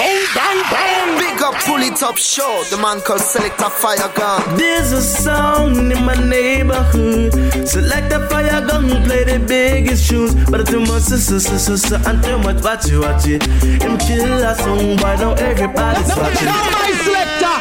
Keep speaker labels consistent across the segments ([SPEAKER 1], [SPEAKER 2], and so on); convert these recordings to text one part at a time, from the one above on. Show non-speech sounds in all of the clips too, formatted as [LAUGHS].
[SPEAKER 1] Bang, bang, bang.
[SPEAKER 2] Big up, pull it up, show. The man called Select a Fire Gun.
[SPEAKER 3] There's a sound in my neighborhood. Select a fire gun, play the biggest tunes. But I too much, sister, sister, sister, and too much, watch it, watch it. Him kill a song, why now everybody's watching.
[SPEAKER 1] Now my selector.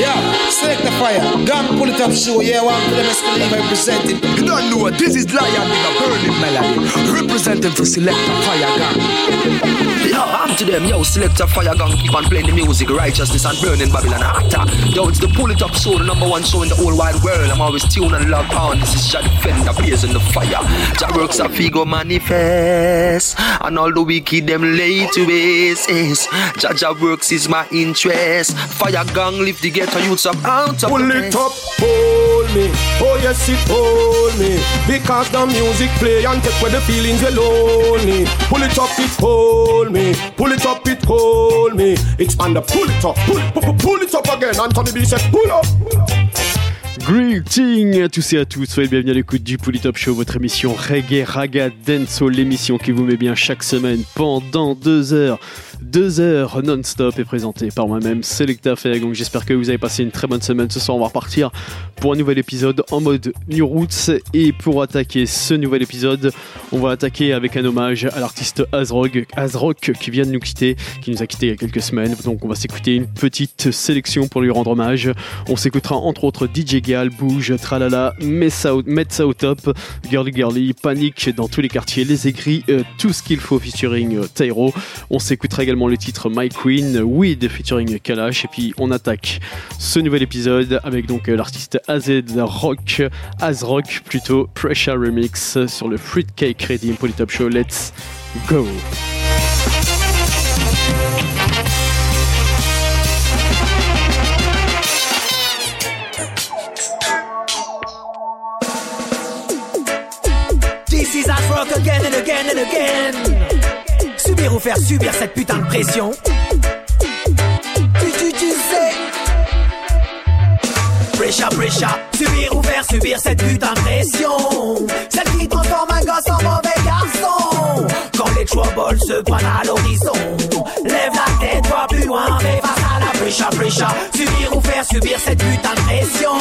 [SPEAKER 4] Yeah, select the fire. Gun pull it up show. Yeah, one for them escalate representing.
[SPEAKER 5] You don't know what this is Lion with a burning melody. Representing for select a fire gun.
[SPEAKER 6] Yo, I'm to them, yo, select a fire gun, keep on playing the music, righteousness and burning Babylon ah, actor. Yo, it's the pull it up show, the number one show in the whole wide world. I'm always tuned and logged on. This is Jah Defender, blazing the fire. Jah works a figo manifest, and all the wicked them lay to waste. Jah Jah works is my interest. Fire gang lift the ghetto youths up out of
[SPEAKER 1] Pull
[SPEAKER 6] the
[SPEAKER 1] it up, hold me. Oh yes, it hold me. Because the music play and take away the feelings you're lonely. Pull it up, it hold me. Pull it up, it hold me. It's on the pull it up, pull it, pull, pull it up again. Anthony B said, pull up. Pull up.
[SPEAKER 7] Greeting à tous et à toutes, soyez bienvenus à l'écoute du Polytop Show, votre émission Reggae Raga Dancehall, l'émission qui vous met bien chaque semaine pendant deux heures. Deux heures non-stop est présentée par moi-même, Selecta Feg. Donc j'espère que vous avez passé une très bonne semaine. Ce soir, on va repartir pour un nouvel épisode en mode New Roots. Et pour attaquer ce nouvel épisode, on va attaquer avec un hommage à l'artiste Azrock, Azrock qui vient de nous quitter, qui nous a quitté il y a quelques semaines. Donc on va s'écouter une petite sélection pour lui rendre hommage. On s'écoutera entre autres DJ Gal, Bouge, Tralala, Met ça au, Met ça au top, Girly Girly, Panique dans tous les quartiers, Les Aigris, euh, tout ce qu'il faut featuring euh, Tyro. On s'écoutera le titre My Queen, Weed featuring Kalash. Et puis on attaque ce nouvel épisode avec donc euh, l'artiste AZ Rock, Azrock plutôt, Pressure Remix sur le Fruitcake Redeem Polytop Show. Let's go!
[SPEAKER 8] Rock. Subir ou faire subir cette putain de pression. Tu, tu, tu sais. Pressure, pressure. Subir ou faire subir cette putain de pression. Celle qui transforme un gosse en mauvais garçon. Quand les troubles se pointent à l'horizon. Lève la tête, vois plus loin, fais face à la pressure, pressure. Subir ou faire subir cette putain de pression.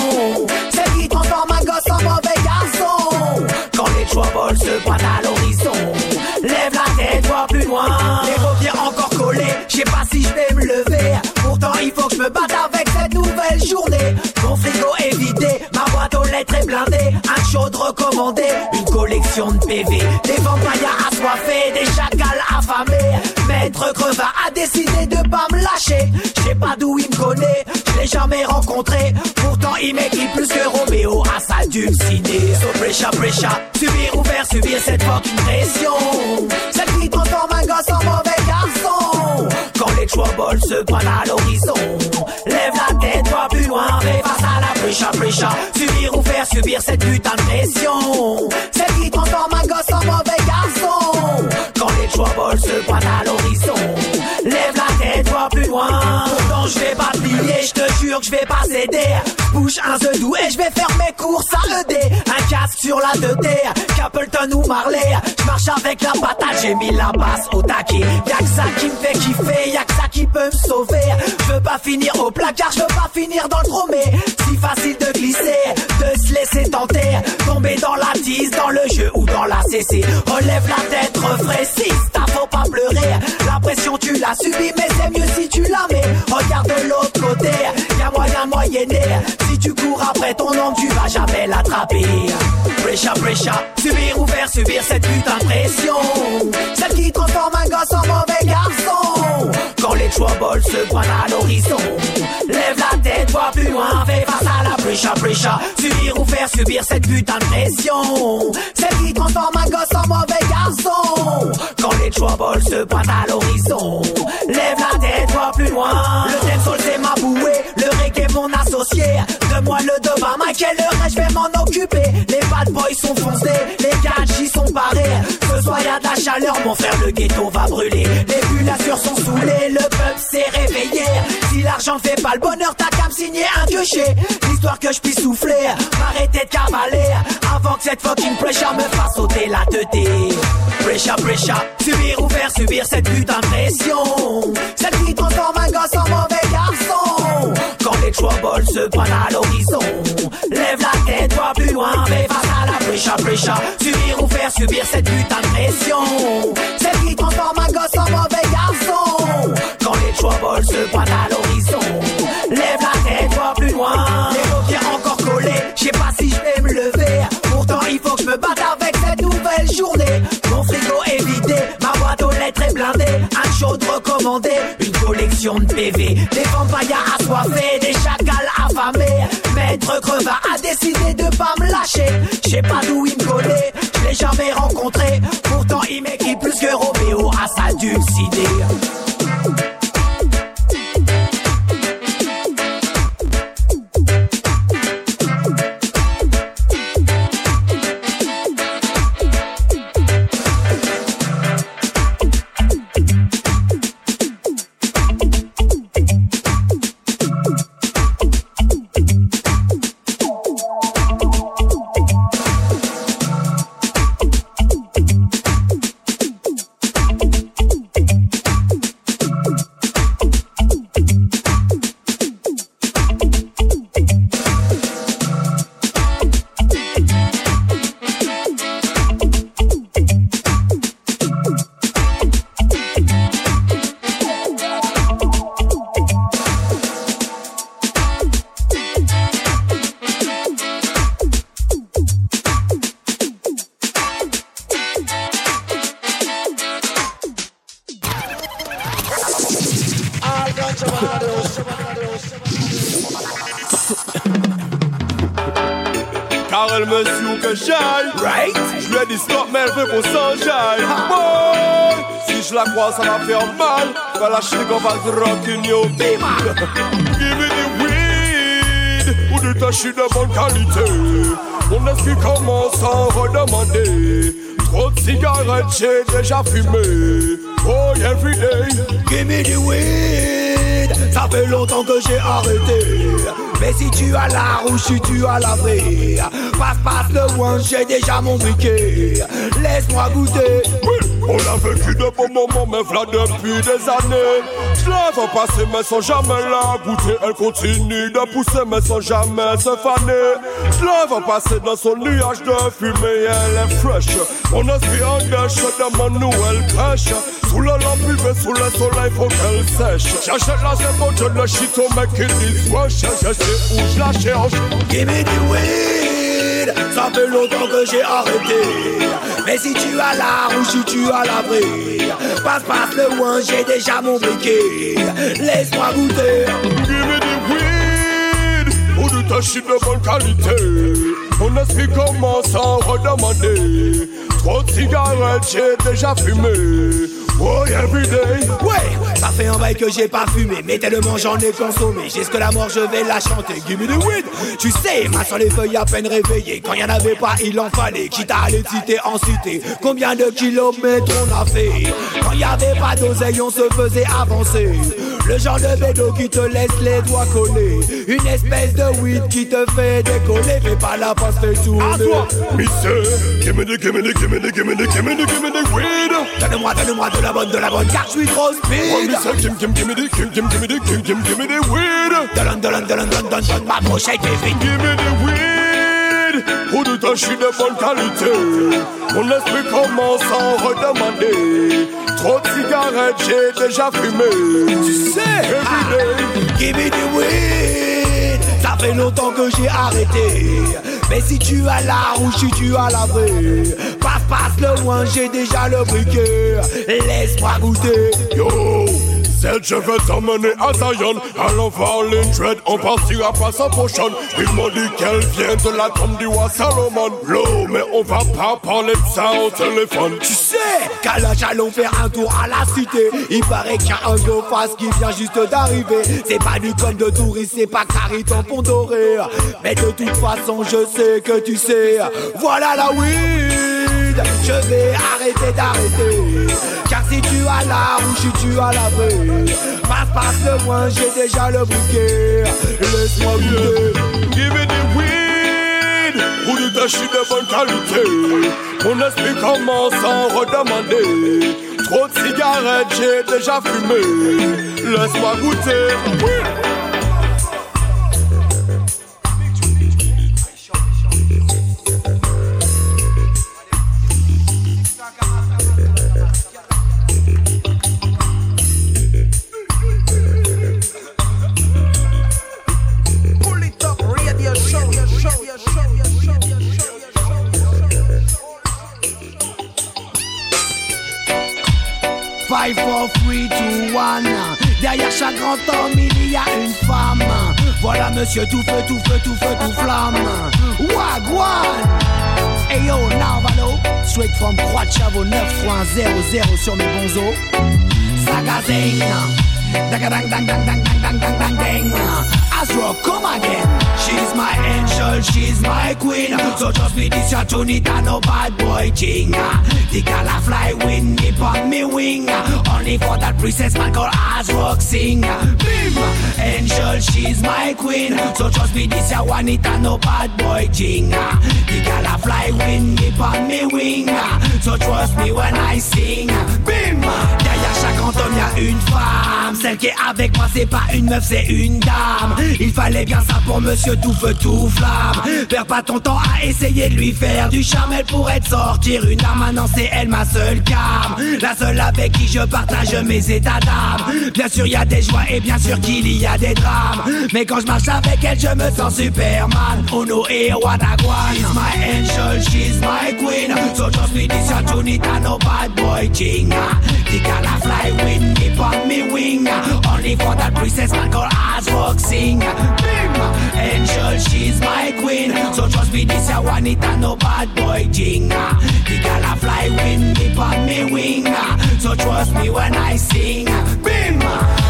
[SPEAKER 8] Celle qui transforme un gosse en mauvais garçon. Quand les troubles se pointent à l'horizon. Si je vais me lever. Pourtant, il faut que je me batte avec cette nouvelle journée. Mon frigo est vidé, ma boîte aux lettres est blindée. Un chaud recommandé, une collection de PV. Des vampires assoiffés, des chacals affamés. Maître Crevin a décidé de pas me lâcher. Je sais pas d'où il me connaît, je l'ai jamais rencontré. Pourtant, il m'équipe plus que Roméo à sa dulcinée. So pressure, pressure, subir ou faire subir cette fucking pression. Celle qui transforme un gosse en mauvais garçon. Quand les troubles se pointent à l'horizon. Lève la tête, vois plus loin, à la pressure, pressure. Subir ou faire subir cette putain de pression. Celle qui transforme un gosse en mauvais garçon. Quand les troubles se pointent à l'horizon. Lève la tête, vois plus loin. Pourtant, je vais pas plier, je te jure que je vais pas céder. Bouge un zedou et je vais faire mes courses à ED. Un casque sur la 2D, Capleton ou Marley. Je marche avec la patate, j'ai mis la basse au taquet. Y'a que ça qui me fait kiffer, y'a que ça qui peut me sauver. Je veux pas finir au placard, je veux pas finir dans le chromé. Dans le jeu ou dans la CC. Relève la tête, refraissiste, t'as faut pas pleurer. La pression tu l'as subie, mais c'est mieux si tu la mets. Regarde de l'autre côté, y'a moyen de moyenner. Si tu cours après ton nom, tu vas jamais l'attraper. Pressure, pressure, subir ou faire subir cette putain de pression. Celle qui transforme un gosse en mauvais garçon. Quand les troubles se pointent à l'horizon. Lève la tête, vois plus loin, fais face à pressure, pressure. Subir ou faire subir cette putain de pression. Celle qui transforme un gosse en mauvais garçon. Quand les troubles se pointent à l'horizon. Lève la tête, vois plus loin. Le dancehall c'est ma bouée, le reggae mon associé. Donne-moi le demain, Michael, le reste je vais m'en occuper. Les bad boys sont foncés, les gadgets sont parés. Ce soir y de la chaleur, mon frère, le ghetto va brûler. Les bullatures sont saoulées, le peuple s'est réveillé l'argent fait pas le bonheur, t'as qu'à me signer un piocher. L'histoire que je puisse souffler, m'arrêter de cavaler. Avant que cette fucking pressure me fasse sauter la teuté. Pressure, pressure, subir ou faire subir cette putain de pression. Celle qui transforme un gosse en mauvais garçon. Quand les troubles se prennent à l'horizon, lève la tête, vois plus loin, mais face à la pressure, pressure. Subir ou faire subir cette putain de pression. Celle qui transforme un gosse en mauvais garçon. Quand les troubles se prennent à l'horizon, blindée. Un chaud recommandé, une collection de PV. Des vampires assoiffés, des chacals affamés. Maître Crevin a décidé de pas me lâcher. Je sais pas d'où il me collait, je l'ai jamais rencontré. Pourtant, il m'équipe plus que Roméo à sa dulcidée.
[SPEAKER 1] Si je la crois, ça va faire mal. Va lâcher qu'on va se rock in your [LAUGHS] Give me the weed. Ou du tâcher de bonne qualité. Mon esprit commence à redemander. Trop de cigarettes, j'ai déjà fumé. Oh, every day.
[SPEAKER 8] Give me the weed. Ça fait longtemps que j'ai arrêté. Mais si tu as la rouge, si tu as la vraie. Passe, passe le one, j'ai déjà mon briquet. Laisse-moi goûter.
[SPEAKER 1] On a vécu de bons moments, mais v'là depuis des années. Je la vois passer, mais sans jamais la goûter. Elle continue de pousser, mais sans jamais se faner. Je la vois passer dans son nuage de fumée, elle est fraîche. Mon esprit en dèche, demande-nous, elle crèche. Sous le lampe privée, sous le soleil, faut qu'elle sèche. J'achète la zébo, je le shit au mec qui dit wesh. Je sais où je la cherche?
[SPEAKER 8] Give me the weed. Ça fait longtemps que j'ai arrêté. Mais si tu as la rouge, si tu as la vraie. Passe, passe le one, j'ai déjà mon briquet. Laisse-moi goûter.
[SPEAKER 1] Give me the weed Ou du tâcher de bonne qualité Mon esprit commence à redemander Trop de cigarettes, j'ai déjà fumé Oh, every day
[SPEAKER 8] Ouais, ça fait un bail que j'ai pas fumé, mais tellement j'en ai consommé. Jusque la mort, je vais la chanter. Give me the weed. Tu sais, ma sur les feuilles à peine réveillées. Quand y en avait pas, il en fallait. Quitte à aller de cité en cité. Combien de kilomètres on a fait? Quand y avait pas d'oseille, on se faisait avancer. Le genre de vélo qui te laisse les doigts collés. Une espèce de weed qui te fait décoller. Fais pas la passe, fais tourner.
[SPEAKER 1] À toi, Mister Give me the, give me the, give me the, give me the, give me the, give me the weed.
[SPEAKER 8] Donne-moi, donne-moi de la bonne, de la bonne, car je suis trop
[SPEAKER 1] Oh,
[SPEAKER 8] speed.
[SPEAKER 1] Mister, give, give, me the, give, give, give me the, give, give, give me the weed.
[SPEAKER 8] Donne, donne, donne, donne, donne, donne, ma brochette est vide.
[SPEAKER 1] Give me the weed. Ou du tâcher de bonne qualité Mon esprit commence à redemander Trop de cigarettes, j'ai déjà fumé. Tu sais, every ah, day.
[SPEAKER 8] Give me the weed. Ça fait longtemps que j'ai arrêté. Mais si tu as la rouge, si tu as la vraie. Passe, passe le one, j'ai déjà le briquet. Laisse-moi goûter.
[SPEAKER 1] Yo, je vais t'emmener à Zion Allons voir les dread, on partira pas sans potion Ils m'ont dit qu'elle vient de la tombe du roi Salomon L'eau, mais on va pas parler de ça au téléphone
[SPEAKER 8] Tu sais, qu'à l'âge allons faire un tour à la cité. Il paraît qu'il y a un gros face qui vient juste d'arriver. C'est pas du con de touriste, c'est pas Cariton Pont Doré. Mais de toute façon, je sais que tu sais. Voilà la Je vais arrêter d'arrêter. Car si tu as la rouge, si tu as la vraie. Passe, passe le moins, j'ai déjà le bouquet. Laisse-moi goûter.
[SPEAKER 1] Give me the weed? Ou du tâcher de bonne qualité Mon esprit commence à redemander Trop de cigarettes, j'ai déjà fumé Laisse-moi goûter
[SPEAKER 8] Five, four, three, two, one. Derrière chaque grand homme, il y a une femme. Voilà monsieur tout feu, tout feu, tout feu, tout flamme. Wagwan! Hey yo, Narvalo, straight from Croix de Chavo 9300 sur mes bons os. Sagazing, dang dang dang dang dang dang dang dang dang. Azro, come again. She's my angel, she's my queen. So just be this your tunita, no bad boy thing. The gal a fly wind me on me wing. Only for that princess man called Azrock sing. Bim, angel, she's my queen. So just be this your Juanita, no bad boy thing. The gal a fly wind me on me wing. So trust me when I sing. Bim, chaque homme y'a une femme. Celle qui est avec moi, c'est pas une meuf, c'est une dame. Il fallait bien ça pour monsieur tout feu tout flamme. Perds pas ton temps à essayer de lui faire du charme. Elle pourrait te sortir une arme. Maintenant c'est elle ma seule cam. La seule avec qui je partage mes états d'âme. Bien sûr y a des joies et bien sûr qu'il y a des drames. Mais quand je marche avec elle je me sens Superman. Uno et Wadagwan She's my angel, she's my queen. So just be this your tunita, no bad boy king The gala fly with me on me wing Only for that princess Asrock sing king. Bim! Angel, she's my queen. So trust me, this a Juanita, no bad boy jing. The gal a fly with me on me wing. So trust me when I sing. Bim!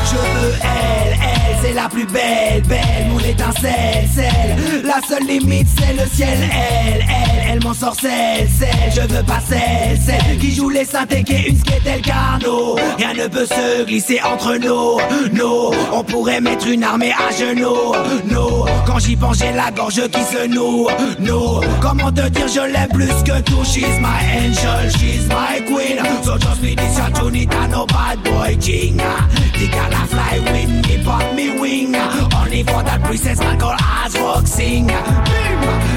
[SPEAKER 8] Je veux elle, c'est la plus belle, belle, mon étincelle, celle. La seule limite, c'est le ciel, elle, elle, elle m'en sort celle. Je veux pas celle, celle qui joue les synthés, qui est une le carnot. Rien ne peut se glisser entre nous, nous. On pourrait mettre une armée à genoux, nous. Quand j'y pense, j'ai la gorge qui se noue, nous. Comment te dire, je l'aime plus que tout. She's my angel, she's my queen. So just this, your no bad boy king. The gala fly with me, but me wing. Only for that princess man called Asrock sing.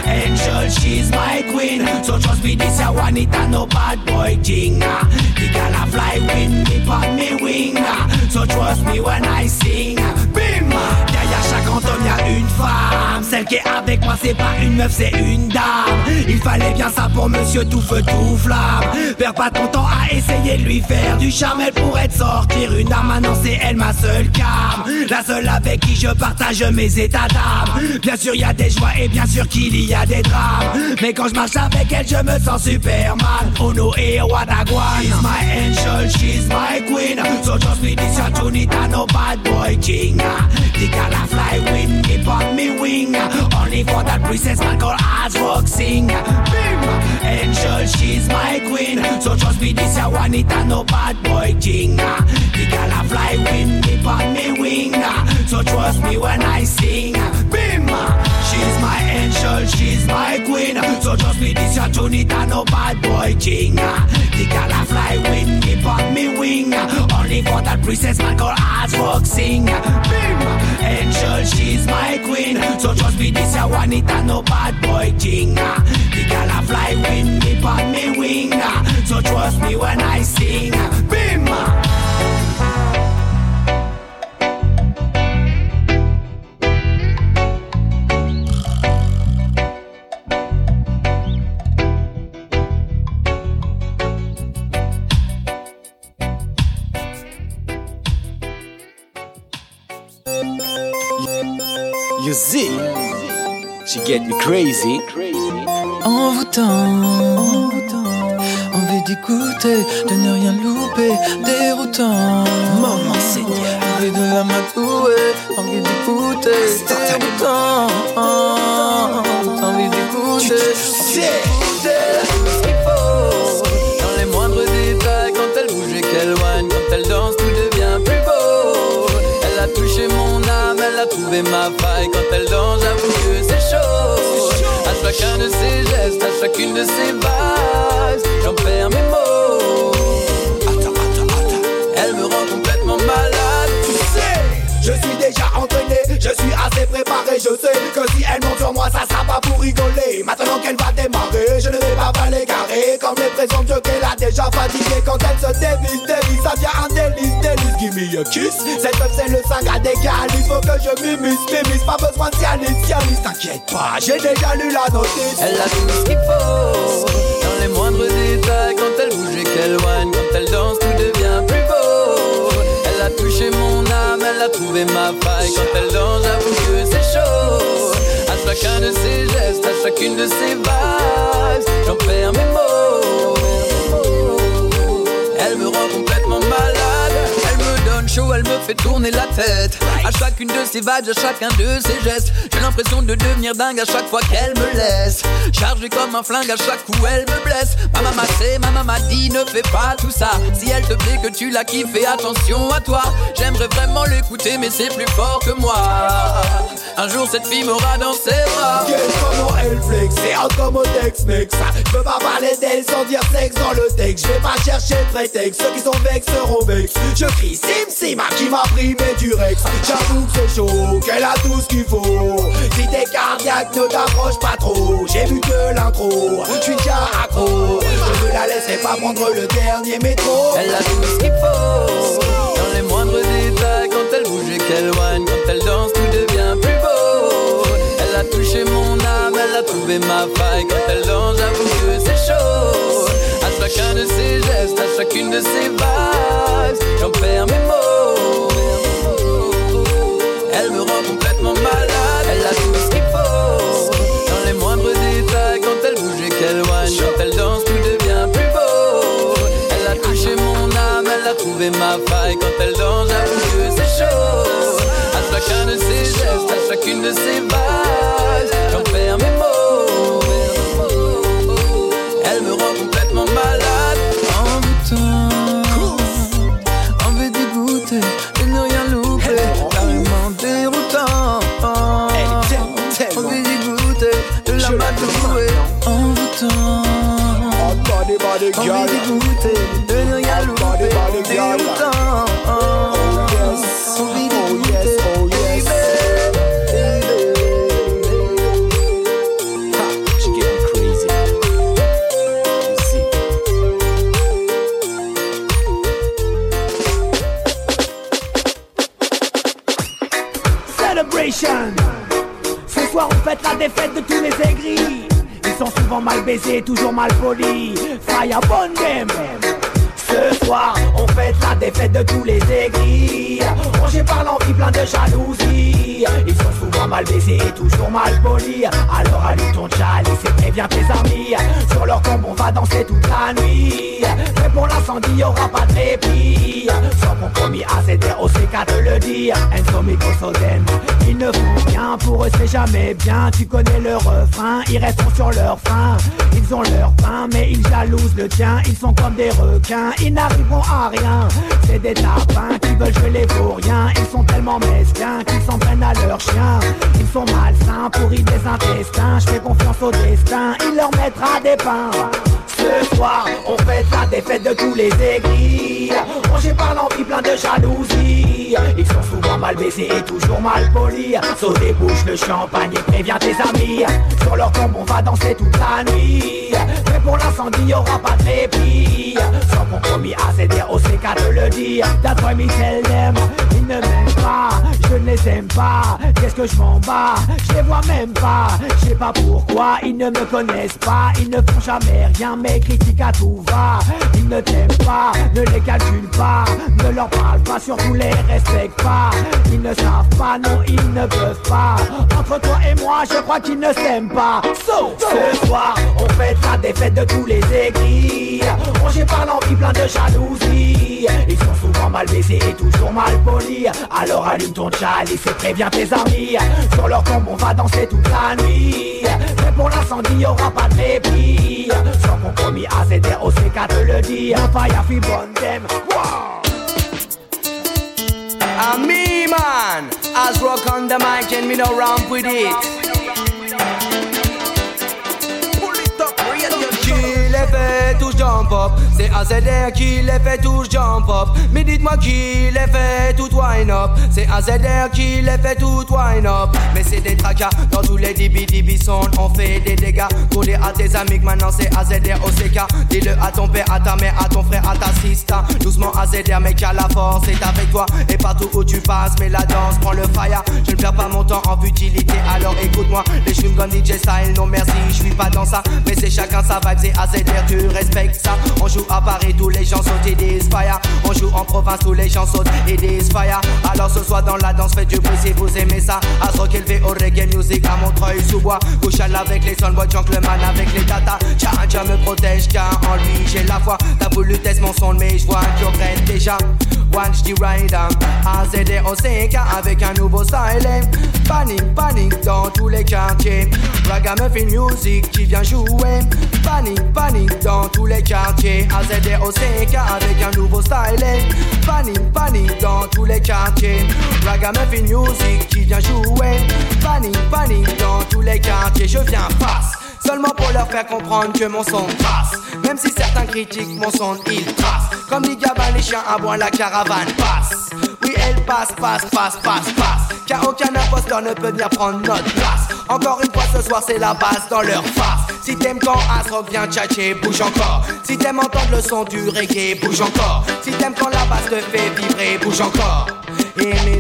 [SPEAKER 8] Angel, she's my queen. So trust me, this ya Juanita, no bad boy thing. The gala fly with me, but me wing. So trust me when I sing. Bim! Derrière chaque grand homme, y'a une femme. Celle qui est avec moi, c'est pas une meuf, c'est une dame. Il fallait bien ça pour monsieur tout feu, tout flamme. Perds pas ton temps à essayer de lui faire du charme. Elle pourrait te sortir une arme, maintenant c'est elle ma seule cam. La seule avec qui je partage mes états d'âme. Bien sûr, y a des joies et bien sûr qu'il y a des drames. Mais quand je marche avec elle, je me sens Superman. Uno et Wadagwan. She's my angel, she's my queen. So just be this no bad boy king. The gala fly with me, but me wing. Only for that princess man called Asrock sing. Bim! Angel, she's my queen. So just be this your Juanita, no bad boy king. The gala fly with me, but me wing. So trust me when I sing. Bim! She's my angel, she's my queen. So just be this your tunita, no bad boy king. The gala fly with me, but me wing. Only for that princess man called Asrock sing. Bim! Angel, she's my queen. So just be this your Juanita, no bad boy king. The gala fly with me, but me wing. So trust me when I sing. Bim!
[SPEAKER 9] You see, she get me crazy.
[SPEAKER 10] Envoûtant, envie d'écouter, de ne rien louper, déroutant.
[SPEAKER 9] Maman Seigneur.
[SPEAKER 10] Envie de la matouer, envie d'écouter, déroutant. Envie d'écouter, d'écouter ma faille. Quand elle danse, j'avoue que c'est chaud. À chacun de ses gestes, à chacune de ses bases, j'en perds mes mots. Elle me rend complètement malade.
[SPEAKER 8] Tu sais, je suis déjà entraîné, je suis assez préparé, je sais que si elle monte sur moi, ça pas rigoler. Maintenant qu'elle va démarrer, je ne vais pas l'égarer. Comme les présents qu'elle a déjà fatigué quand elle se dévisse, dévisse, ça devient un délice, délice. Give me a kiss, cette meuf c'est le 5 à des il faut que je m'immisce, m'immisce, pas besoin de cialis, cialis, t'inquiète pas, j'ai déjà lu la notice.
[SPEAKER 10] Elle a tout ce qu'il faut Dans les moindres détails Quand elle bouge et qu'elle whine Quand elle danse tout devient plus beau Elle a touché elle a trouvé ma faille. Quand elle danse, j'avoue que c'est chaud. Chacun de ses gestes, à chacune de ses vibes, j'en perds mes mots. Elle me fait tourner la tête. À chacune de ses vagues, à chacun de ses gestes, j'ai l'impression de devenir dingue à chaque fois qu'elle me laisse. Chargée comme un flingue à chaque coup, elle me blesse. Ma maman sait, ma maman dit, ne fais pas tout ça. Si elle te plaît, que tu la kiffes, fais attention à toi. J'aimerais vraiment l'écouter, mais c'est plus fort que moi. Un jour, cette fille m'aura dans ses bras.
[SPEAKER 8] Comment elle flex, c'est un commodex mec Je peux pas parler d'elle sans dire sexe dans le texte Je vais pas chercher prétexte, ceux qui sont vex seront vex Je crie Sim Sim qui m'a pris mes durex J'avoue que c'est chaud, qu'elle a tout ce qu'il faut. Si t'es cardiaque ne t'approche pas trop. J'ai vu que l'intro, je suis déjà accro. Je ne la laisserai pas prendre le dernier métro.
[SPEAKER 10] Elle a tout ce qu'il faut. Dans les moindres détails Quand elle bouge et qu'elle whine Quand elle danse tout devient plus beau. Elle a touché mon âme Elle a trouvé ma faille. Quand elle danse j'avoue que c'est chaud chacun de ses gestes À chacune de ses vibes J'en perds mes mots. Elle me rend complètement malade Elle a tout ce qu'il faut. Dans les moindres détails Quand elle bouge et qu'elle whine Quand elle danse tout devient plus beau. Elle a touché mon âme Elle a trouvé ma faille. Quand elle danse j'avoue que c'est chaud. À chacun de ses gestes À chacune de ses vagues Envie dégoûté De ne rien louper. Déroutant
[SPEAKER 8] yes,
[SPEAKER 10] Envie
[SPEAKER 8] oh yes, oh yes. Ce soir on fête la défaite de tous les aigris Ils sont souvent mal baisés, toujours mal polis. Fire bon game ce soir, on fête la défaite de tous les aigris. Rongés par l'envie, plein de jalousie. Ils sont souvent mal baisés et toujours mal polis. Alors allume ton chalice et préviens tes amis. Sur leur tombe, on va danser toute la nuit. Mais pour l'incendie, y'aura pas de répit. Sans compromis, ACDR, OCK te le dire. Enzo Soden Ils ne font rien, pour eux c'est jamais bien. Tu connais le refrain, ils resteront sur leur faim. Ils ont leur pain, mais ils jalousent le tien. Ils sont comme des requins, ils n'arriveront à rien. C'est des tapins qui veulent jouer les vauriens Ils sont tellement mesquins qu'ils s'en prennent à leurs chiens. Ils sont malsains, pourris des intestins. Je fais confiance au destin, il leur mettra des pains ce soir, on fête la défaite de tous les aigris. Rongés par l'envie, plein de jalousie. Ils sont souvent mal baissés et toujours mal polis. Sauf des bouches le champagne et préviens tes amis. Sur leur tombe, on va danser toute la nuit. Mais pour l'incendie, y'aura pas de répit. Sans compromis, ACDR, OCK te le dire That's why me tell them Ils ne m'aiment pas, je ne les aime pas. Qu'est-ce que je m'en bats, je les vois même pas. Je sais pas pourquoi, ils ne me connaissent pas. Ils ne font jamais rien mais critiquent à tout va. Ils ne t'aiment pas, ne les calculent pas Ne leur parle pas, surtout les respecte pas. Ils ne savent pas, non ils ne peuvent pas. Entre toi et moi, je crois qu'ils ne s'aiment pas. So, ce soir, on fête la défaite de tous les aigris. Rongés par l'envie, plein de jalousie. Ils sont souvent mal baissés et toujours mal polis. Alors allume ton chalice et préviens tes amis Sur leur tombe, on va danser toute la nuit pour l'incendie, y'aura pas de répit. Sans compromis, Wow.
[SPEAKER 11] And me, man, as rock on the mic and me no ramp with it. Pull it up, real Qui les fait tous jump up C'est AZR qui les fait tous jump up. Mais dites-moi qui les fait tout wine up. C'est AZR qui les fait tout wine up. Mais c'est des tracas dans tous les dibi dibi sound On fait des dégâts. Dire à tes amis maintenant c'est AZR OCK Dis-le à ton père, à ta mère, à ton frère, à ta sister Doucement AZR mec à la force est avec toi. Et partout où tu passes mais la danse prend le fire. Je ne perds pas mon temps en futilité. Alors écoute-moi les chewing DJ style Non merci je suis pas dans ça. Mais c'est chacun sa vibe c'est AZR tu respectes ça. On joue à Paris, tous les gens sautent et des fire. On joue en province, tous les gens sautent et des fire. Alors ce soir dans la danse, faites du bruit si vous aimez ça. À rock élevé au reggae music, à Montreuil sous bois. Couchal avec les soundboys, gentleman avec les data. Tiens, Dieu me protège, car en lui j'ai la foi. T'as voulu tester mon son, mais je vois que regrette déjà. Watch the rider, AZD au 5 avec un nouveau style. Panique, panique dans tous les quartiers. Ragamuffin Music qui vient jouer. Panique, panique dans tous les quartiers. AZD au 5 avec un nouveau style. Panique, panique dans tous les quartiers. Ragamuffin Music qui vient jouer. Panique, panique dans tous les quartiers. Je viens face. Seulement pour leur faire comprendre que mon son passe. Même si certains critiquent mon son, il trace. Comme les gabins, les chiens à la caravane passe. Oui, elle passe, passe, passe, passe, passe. Car aucun imposteur ne peut venir prendre notre place. Encore une fois ce soir, c'est la base dans leur face. Si t'aimes quand Asrock vient tchatcher, bouge encore. Si t'aimes entendre le son du reggae, bouge encore. Si t'aimes quand la basse te fait vibrer, bouge encore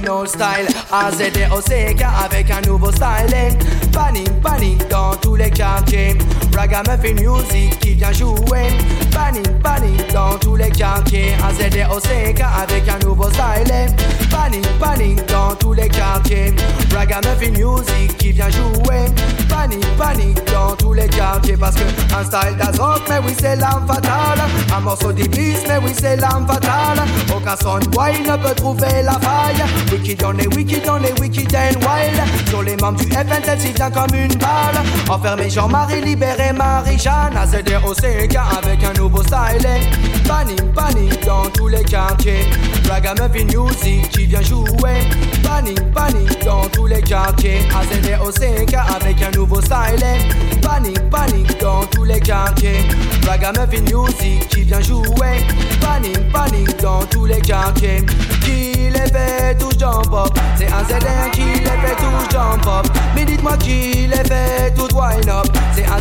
[SPEAKER 11] no style. AZDOCK avec un nouveau styling. Panique, panique dans tous les quartiers Ragamuffin Music qui vient jouer. Panique, panique dans tous les quartiers. AZDOCK avec un nouveau styling Panique, panique dans tous les quartiers. Ragamuffin Music qui vient jouer. Panique, panique dans tous les quartiers. Parce que un style d'Azrock mais oui c'est l'arme fatale. Un morceau d'Iblis mais oui c'est l'arme fatale. Aucun son boy ne peut trouver la faille. Wicked on est wicked on est wicked and wild. Sur les membres du FNZ si vient comme une balle. Enfermé Jean-Marie, libéré Marie-Jeanne AZDOCK avec un nouveau styling Panique, panique dans tous les quartiers. Ragamuffin Music qui vient jouer. Panique, panique dans tous les quartiers. AZDOCK avec un nouveau styling Panique, panique dans tous les quartiers. Ragamuffin Music qui vient jouer. Panique, panique dans tous les quartiers. Qui les fait tous jump up C'est un ZN qui les fait tous jump up Mais dites-moi qui les fait tout wine up. C'est un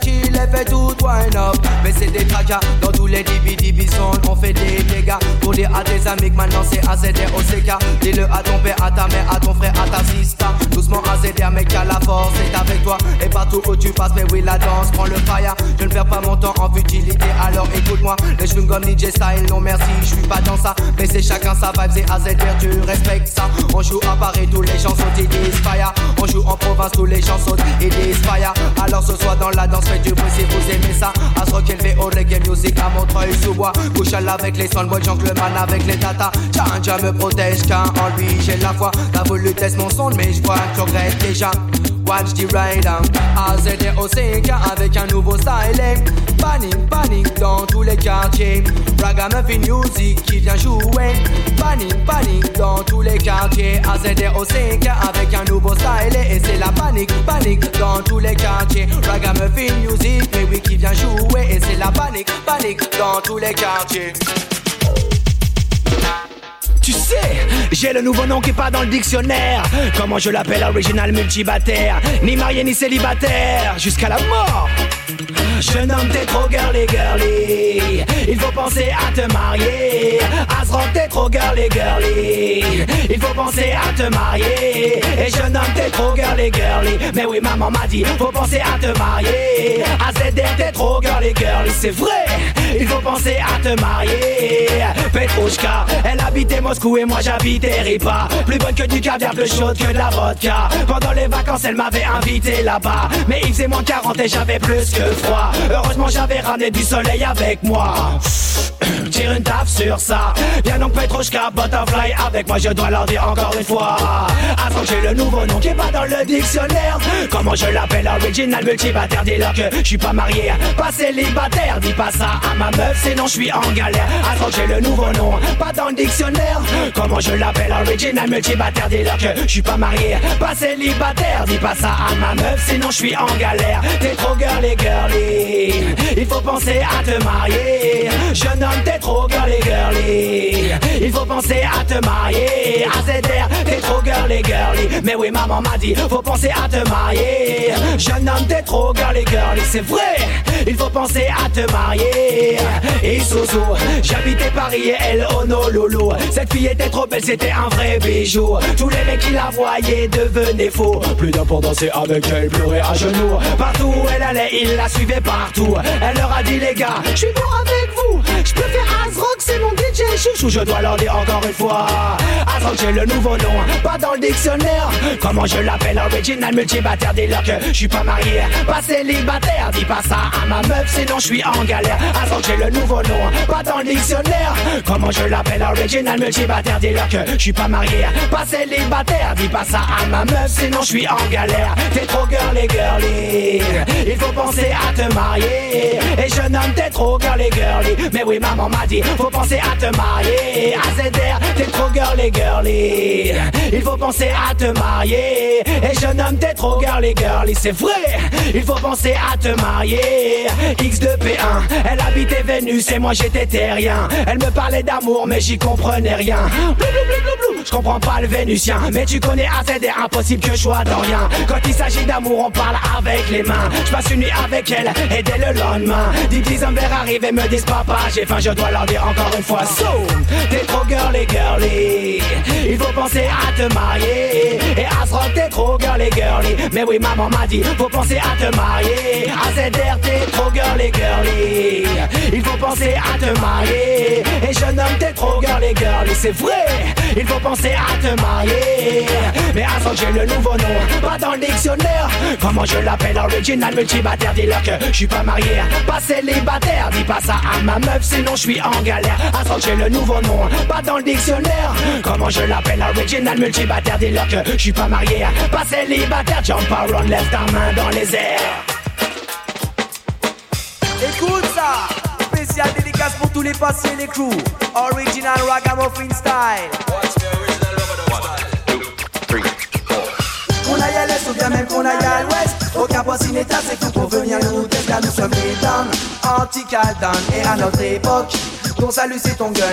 [SPEAKER 11] Qui les fait tout wine up. Mais c'est des tracas dans tous les DVD bison On fait des dégâts. Pour dire à tes amis que maintenant c'est AZR OCK Dis-le à ton père, à ta mère, à ton frère, à ta sister. Doucement AZR mec à la force c'est avec toi. Et partout où tu passes mais oui la danse prends le fire. Je ne perds pas mon temps en futilité alors écoute-moi. Les cheveux comme DJ style non merci je suis pas dans ça. Mais c'est chacun sa vibe c'est AZR tu respectes ça. On joue à Paris tous les gens sautent et des fire. On joue en province tous les gens sautent et des fire. Alors ce soir dans la danse faites du bruit si vous aimez ça. Asrock élevé au reggae music à Montreuil sous bois. Couchal avec les soundboys gentleman avec les data Tiens me protège car en lui j'ai la foi. T'as voulu tester mon son mais je vois que tu regrettes déjà Watch the rider AZDOCK avec un nouveau styling eh? Panique, panique dans tous les eh? quartiers Ragamuffin Music qui vient jouer Panique, panique dans tous les quartiers AZDOCK avec un nouveau styling Et eh? c'est la panique, panique dans tous les quartiers Ragamuffin Music, mais qui vient jouer Et c'est la panique, panique dans tous les quartiers
[SPEAKER 8] tu sais, j'ai le nouveau nom qui est pas dans le dictionnaire. Comment je l'appelle original multibataire Ni marié ni célibataire, jusqu'à la mort. Jeune homme, t'es trop girly girly. Il faut penser à te marier. T'es trop girly girly. Il faut penser à te marier. Et jeune homme, t'es trop girly girly. Mais oui, maman m'a dit, faut penser à te marier. AZR, t'es trop girly girly. C'est vrai, il faut penser à te marier. Petrouchka, elle habitait Moscou et moi j'habitais Ripa. Plus bonne que du caviar, plus chaude que de la vodka. Pendant les vacances, elle m'avait invité là-bas. Mais il faisait moins 40 et j'avais plus que froid. Heureusement j'avais ramené du soleil avec moi [COUGHS] Tire une taf sur ça. Viens donc Petrouchka Butterfly avec moi je dois leur dire encore une fois. Avant que j'ai le nouveau nom qui est pas dans le dictionnaire. Comment je l'appelle? Original multibataire Dis-leur que je suis pas marié, pas célibataire. Dis pas ça à ma meuf sinon je suis en galère. Avant que j'ai le nouveau nom, pas dans le dictionnaire. Comment je l'appelle? Original multibataire Dis-leur que je suis pas marié, pas célibataire. Dis pas ça à ma meuf sinon je suis en galère. T'es trop girly girly. Il faut penser à te marier. Jeune t'es trop girly girly. Il faut penser à te marier. AZR t'es trop girly girly. Mais oui maman m'a dit faut penser à te marier. Jeune homme t'es trop girly girly. C'est vrai Il faut penser à te marier. Et Soso J'habitais Paris et elle Honolulu. Cette fille était trop belle c'était un vrai bijou. Tous les mecs qui la voyaient devenaient faux Plus d'un pour danser avec elle pleurer à genoux. Partout où elle allait il la suivait partout. Elle leur a dit les gars, je suis bon avec. Je fais Azrock, c'est mon DJ chouchou, je dois leur dire encore une fois. Azrock, j'ai le nouveau nom, pas dans le dictionnaire. Comment je l'appelle, original multibataire, dis-leur que je suis pas marié, pas célibataire. Dis pas ça à ma meuf, sinon je suis en galère. Azrock, j'ai le nouveau nom, pas dans le dictionnaire. Comment je l'appelle, original multibataire, dis-leur que je suis pas marié, pas célibataire. Dis pas ça à ma meuf, sinon je suis en galère. T'es trop girly, girly. Il faut penser à te marier. Et jeune homme, t'es trop girly, girly. Mais oui, maman m'a dit, faut penser à te AZR, t'es trop girly, girly. Il faut penser à te marier. Et jeune homme, t'es trop girly, girly. C'est vrai, il faut penser à te marier. X2P1, elle habitait Vénus et moi j'étais terrien. Elle me parlait d'amour, mais j'y comprenais rien. Je comprends pas le vénusien, mais tu connais AZR, impossible que je sois dans rien. Quand il s'agit d'amour, on parle avec les mains. Je passe une nuit avec elle et dès le lendemain, dix petits hommes arrivent et me disent papa, j'ai faim, je dois leur dire encore une fois. T'es trop girly, girly. Il faut penser à te marier. Et Asrock, t'es trop girly, girly. Mais oui, maman m'a dit, faut penser à te marier. AZR, t'es trop girly, girly. Il faut penser à te marier. Et jeune homme, t'es trop girly, girly. C'est vrai, il faut penser à te marier. Mais Asrock, j'ai le nouveau nom, pas dans le dictionnaire. Comment je l'appelle, original multibataire, dis-leur que je suis pas marié, pas célibataire. Dis pas ça à ma meuf, sinon je suis en galère. J'ai le nouveau nom, pas dans le dictionnaire. Comment je l'appelle, original multibataire, dis-leur que je suis pas marié, pas célibataire. Jump around, lève ta main dans les airs.
[SPEAKER 11] Écoute ça Spécial dédicace pour tous les passés les crews Original Ragamuffin style Qu'on aille à l'est ou bien même qu'on aille à l'ouest. Aucun poisson n'est assez tout pour venir nous tester Nous sommes les downs Anti-Caldan et à notre époque. Ton salut c'est ton gun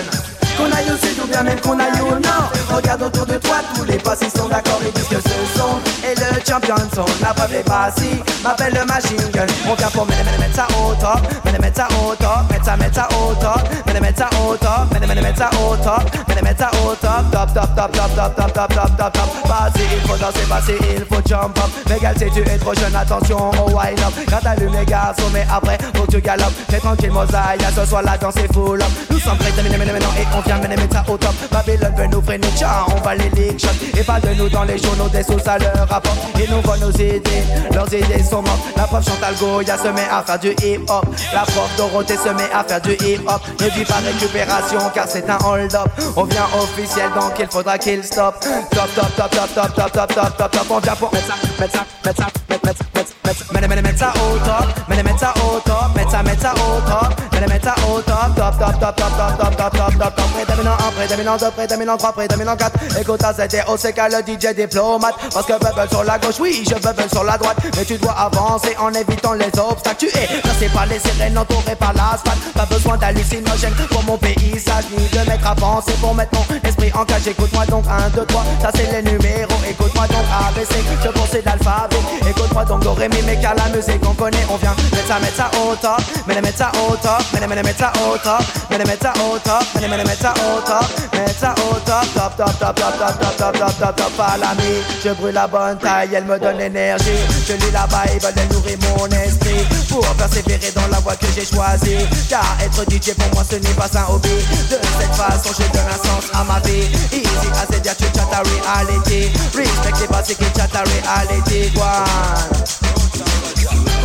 [SPEAKER 11] qu'on aille au sud ou bien même qu'on aille au nord Regarde autour de toi, tous les passés sont d'accord et disent que ce sont Et le champion son, la preuve est si M'appelle le machine gun On vient pour mettre, mettre, ça au top Mettre, mettre ça au top Mettre ça, mettre ça au top Mettre, mettre ça au top Mettre, mettre, ça au top Mettre, ça au top Top, top, top, top, top, top, top, top, top, top Vas-y, il faut danser, passer, il faut jump up Mais gars, si tu es trop jeune, attention au wind up Quand t'allumes les garçons, mais après, faut que tu galopes T'es tranquille, mosaïque, ce soir la danse est full up Nous sommes prêts, terminés, maintenant et on vient mener mettre ça au top Babylone veut nous freiner, tcha, on va les lick Et pas de nous dans les journaux, des sous à leur rapport Ils nous vont nos idées, leurs idées sont mortes La prof Chantal Goya se met à faire du hip hop La prof Dorothée se met à faire du hip hop Ne dis pas récupération car c'est un hold up On vient officiel donc il faudra qu'il stop Top, top, top, top, top, top, top, top, top, top On vient pour mettre ça, mettre ça, mettre ça, mettre, mettre, mettre, mettre, mettre, mettre, ça au top Mettre, mettre ça au top, mettre ça, mettre ça au top Mettre, mettre ça au top, top, top, top, top, top, top, top, top, top, top Prédominant 1, prédominant 2, prédominant 3, prédominant 4 Écoute c'était OCK le DJ diplomate. Parce que bubble sur la gauche, oui je bubble sur la droite. Mais tu dois avancer en évitant les obstacles Tu es placé par les sirènes entouré par l'asphalte Pas besoin d'hallucinogène pour mon paysage Ni de mettre avancé pour mettre mon esprit en cage. Écoute-moi donc 1, 2, 3, ça c'est les numéros. Écoute-moi donc ABC, je pensais d'alphabet. Écoute-moi donc do, ré, mi, mais car la musique on connaît On vient. Mettre ça, mettre ça au top. Mais mettre ça au top, mais mettre ça au top. Mais mettre ça au top, mais mettre ça au top Mettre ça au top, top, top, top, top, top, top, top, top, top, top, l'ami Je brûle la bonne taille, elle me donne l'énergie Je lis la Bible, elle nourrit mon esprit Pour persévérer dans la voie que j'ai choisie Car être DJ pour moi ce n'est pas un hobby De cette façon je donne un sens à ma vie Easy as dire tu chat ta reality Respect les basiques et chat ta reality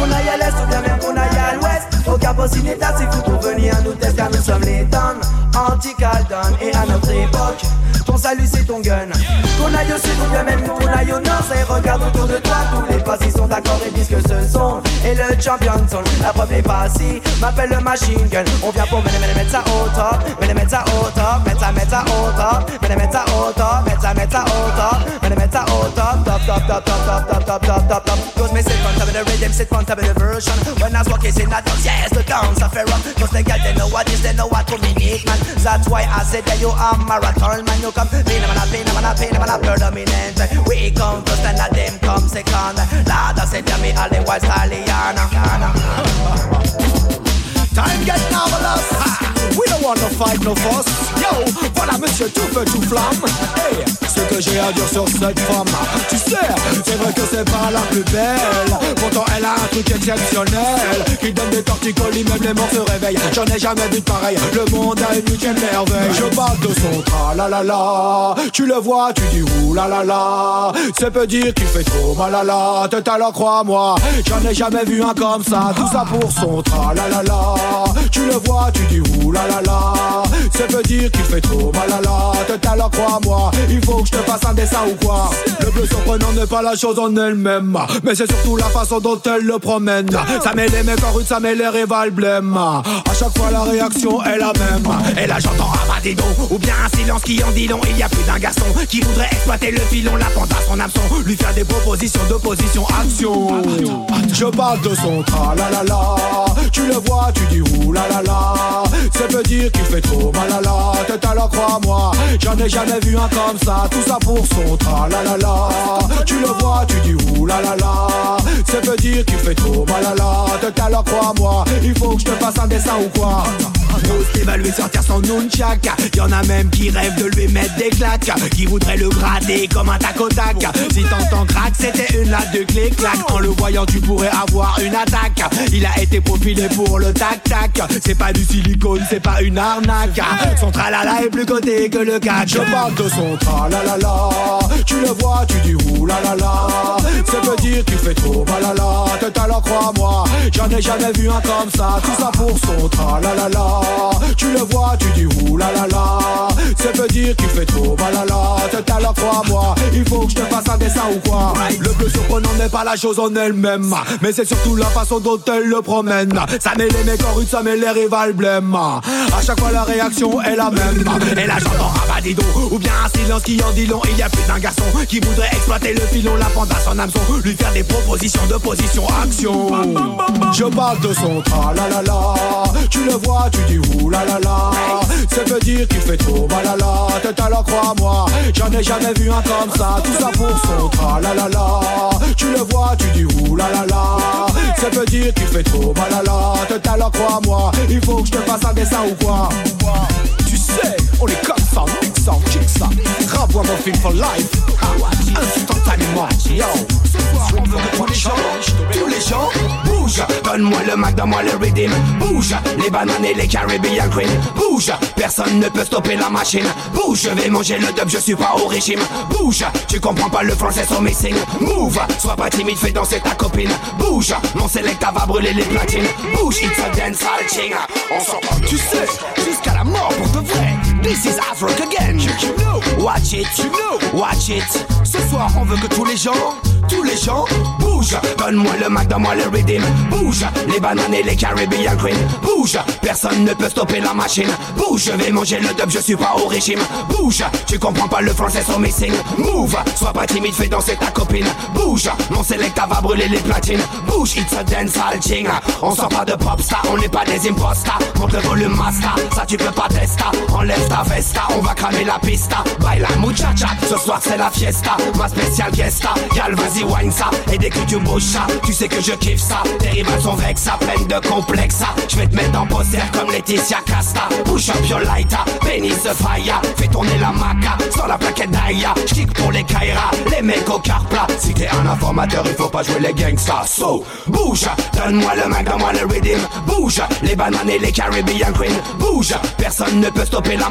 [SPEAKER 11] qu'on aille à l'est ou bien même qu'on aille à l'ouest Aucun possible c'est fou pour venir nous tester nous sommes les dons Anti-Caldon et à notre époque Ton salut c'est ton gun. Qu'on aille au sud ou bien même qu'on aille au nord C'est regarde autour de toi tous les passés sont d'accord et disent que ce sont. Et le champion son La preuve est pas si M'appelle le machine gun. On vient pour mettre, mettre, ça au top. Mettre, mettre ça au top. Mettre ça, mettre ça au top. Mettre, mettre ça au top. Mettre ça, mettre ça au top. Mettre, mettre ça au top. Top, top, top, top, top, top, top, top, top, Cause me sit front of the rhythm, sit front of the version. When I was walking in that dance, yes, the dance of a run Cause the girl, they know what is, they know what to mean man. That's why I said that you are marathon man. You come Me never not, me never not, me never not predominant We come first and not them come second. Lord, I said, me all the wild stallion [LAUGHS]
[SPEAKER 8] Time get marvelous Fight, no. Yo, voilà monsieur tout feu, tout flamme. Hey, ce que j'ai à dire sur cette femme. Tu sais, c'est vrai que c'est pas la plus belle. Pourtant, elle a un truc exceptionnel qui donne des torticolis, même les morts se réveillent. J'en ai jamais vu de pareil. Le monde a une huitième merveille. Je parle de son tra la la la. Tu le vois, tu dis ouh la la. Ça peut dire qu'il fait trop mal la la. Te alors crois-moi, j'en ai jamais vu un comme ça. Tout ça pour son tra la la. Tu le vois, tu dis ouh la la la. Ça veut dire qu'il fait trop mal à la tête alors crois-moi Il faut que je te fasse un dessin ou quoi? Le plus surprenant n'est pas la chose en elle-même Mais c'est surtout la façon dont elle le promène. Ça met les mecs en rue, ça met les rivales blême À chaque fois la réaction est la même. Et là j'entends un vadidon Ou bien un silence qui en dit long. Il y a plus d'un garçon qui voudrait exploiter le filon. La pente à son hameçon Lui faire des propositions d'opposition action. Je parle de son tra la la la Tu le vois, tu dis ouh la la la qu'il fait trop mal à la tête alors crois-moi J'en ai jamais vu un comme ça. Tout ça pour son tra la la Tu le vois, tu dis ouh la la la Ça veut dire qu'il fait trop mal à la tête alors crois-moi Il faut que je te fasse un dessin ou quoi? Ose évaluer sortir son nunchak. Y'en a même qui rêvent de lui mettre des claques. Qui voudraient le grader comme un tac au tac. Si t'entends crack c'était une latte de clé clac En le voyant tu pourrais avoir une attaque. Il a été profilé pour le tac tac C'est pas du silicone c'est pas une arnaque. Son tralala est plus coté que le catch Je parle de son tralala. Tu le vois tu dis ouh la la la Ça veut dire qu'il fait trop mal à la tête alors crois-moi J'en ai jamais vu un comme ça. Tout ça pour son tralala tu le vois, tu dis ouh la la la. Ça veut dire qu'il fait trop mal à la crois-moi Il faut que je te fasse un dessin ou quoi? Le plus surprenant n'est pas la chose en elle-même. Mais c'est surtout la façon dont elle le promène. Ça met les mecs en rue, ça met les rivales blêmes. À chaque fois la réaction est la même. Et là j'entends un badidon Ou bien un silence qui en dit long. Il y a plus d'un garçon qui voudrait exploiter le filon. La pente à son hameçon Lui faire des propositions de position action Je parle de son tra la la la Tu le vois, tu dis ouh la la la. Ça veut dire qu'il fait trop mal à la tête alors crois-moi J'en ai jamais vu un comme ça. Tout ça pour son tra la Tu le vois tu dis ouh la Ça veut dire qu'il fait trop mal à la tête alors crois-moi Il faut que je te fasse un dessin ou quoi? Tu sais on est comme ça, on mix ça, on kick ça Renvoie mon film for life. Instantanément, yo. Que tous les gens, tous Bouge, donne-moi le Mac, donne-moi le rhythm. Bouge, les bananes et les Caribbean Queen Bouge, personne ne peut stopper la machine. Bouge, je vais manger le dub, je suis pas au régime. Bouge, tu comprends pas le français so missing. Move, sois pas timide, fais danser ta copine. Bouge, mon selecta va brûler les platines. Bouge, it's a dance ching On s'en Tu sais, jusqu'à la mort pour de vrai This is again. You. Watch it, watch it. Ce soir on veut que tous les gens tous les gens bougent. Donne-moi le Mac, donne-moi le rhythm. Bouge, les bananes et les Caribbean Queen Bouge, personne ne peut stopper la machine. Bouge, je vais manger le dub, je suis pas au régime. Bouge, tu comprends pas le français so missing. Move, sois pas timide, fais danser ta copine. Bouge, mon selecta va brûler les platines. Bouge, it's a dance halting On sort pas de popstar, on n'est pas des impostas Monte le volume master, ça tu peux pas tester. Enlève on va cramer la pista. Baila muchacha, ce soir c'est la fiesta. Ma spéciale fiesta, gal vas-y wine ça. Et dès que tu bouges ça, tu sais que je kiffe ça. Tes rivales sont vexes, pleines de complexes Je vais te mettre en poster comme Laetitia Casta. Push up your lighter, pénis the fire. Fais tourner la maca, sans la plaquette d'Aya. J'kick pour les Kaira, les mecs au car plat. Si t'es un informateur, il faut pas jouer les gangsters. So, bouge, donne-moi le mac, donne-moi le rhythm. Bouge, les bananes et les Caribbean Queen. Bouge, personne ne peut stopper la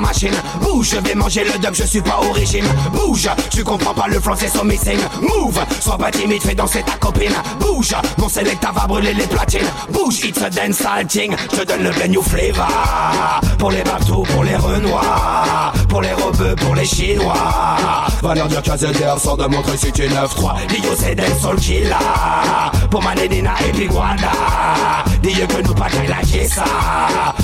[SPEAKER 8] Bouge, je vais manger le dub, je suis pas au régime Bouge, tu comprends pas le français so missing. Move, sois pas timide, fais danser ta copine. Bouge, mon selecta va brûler les platines. Bouge, it's a dance salting Je te donne le new flavor. Pour les babtous, pour les renois Pour les rebeux, pour les chinois. Va leur dire qu'AZR sort de mon City 9-3 Lio c'est Soul Killa Pour Manedina et Piguanda Dis que nous pas qu'à la ça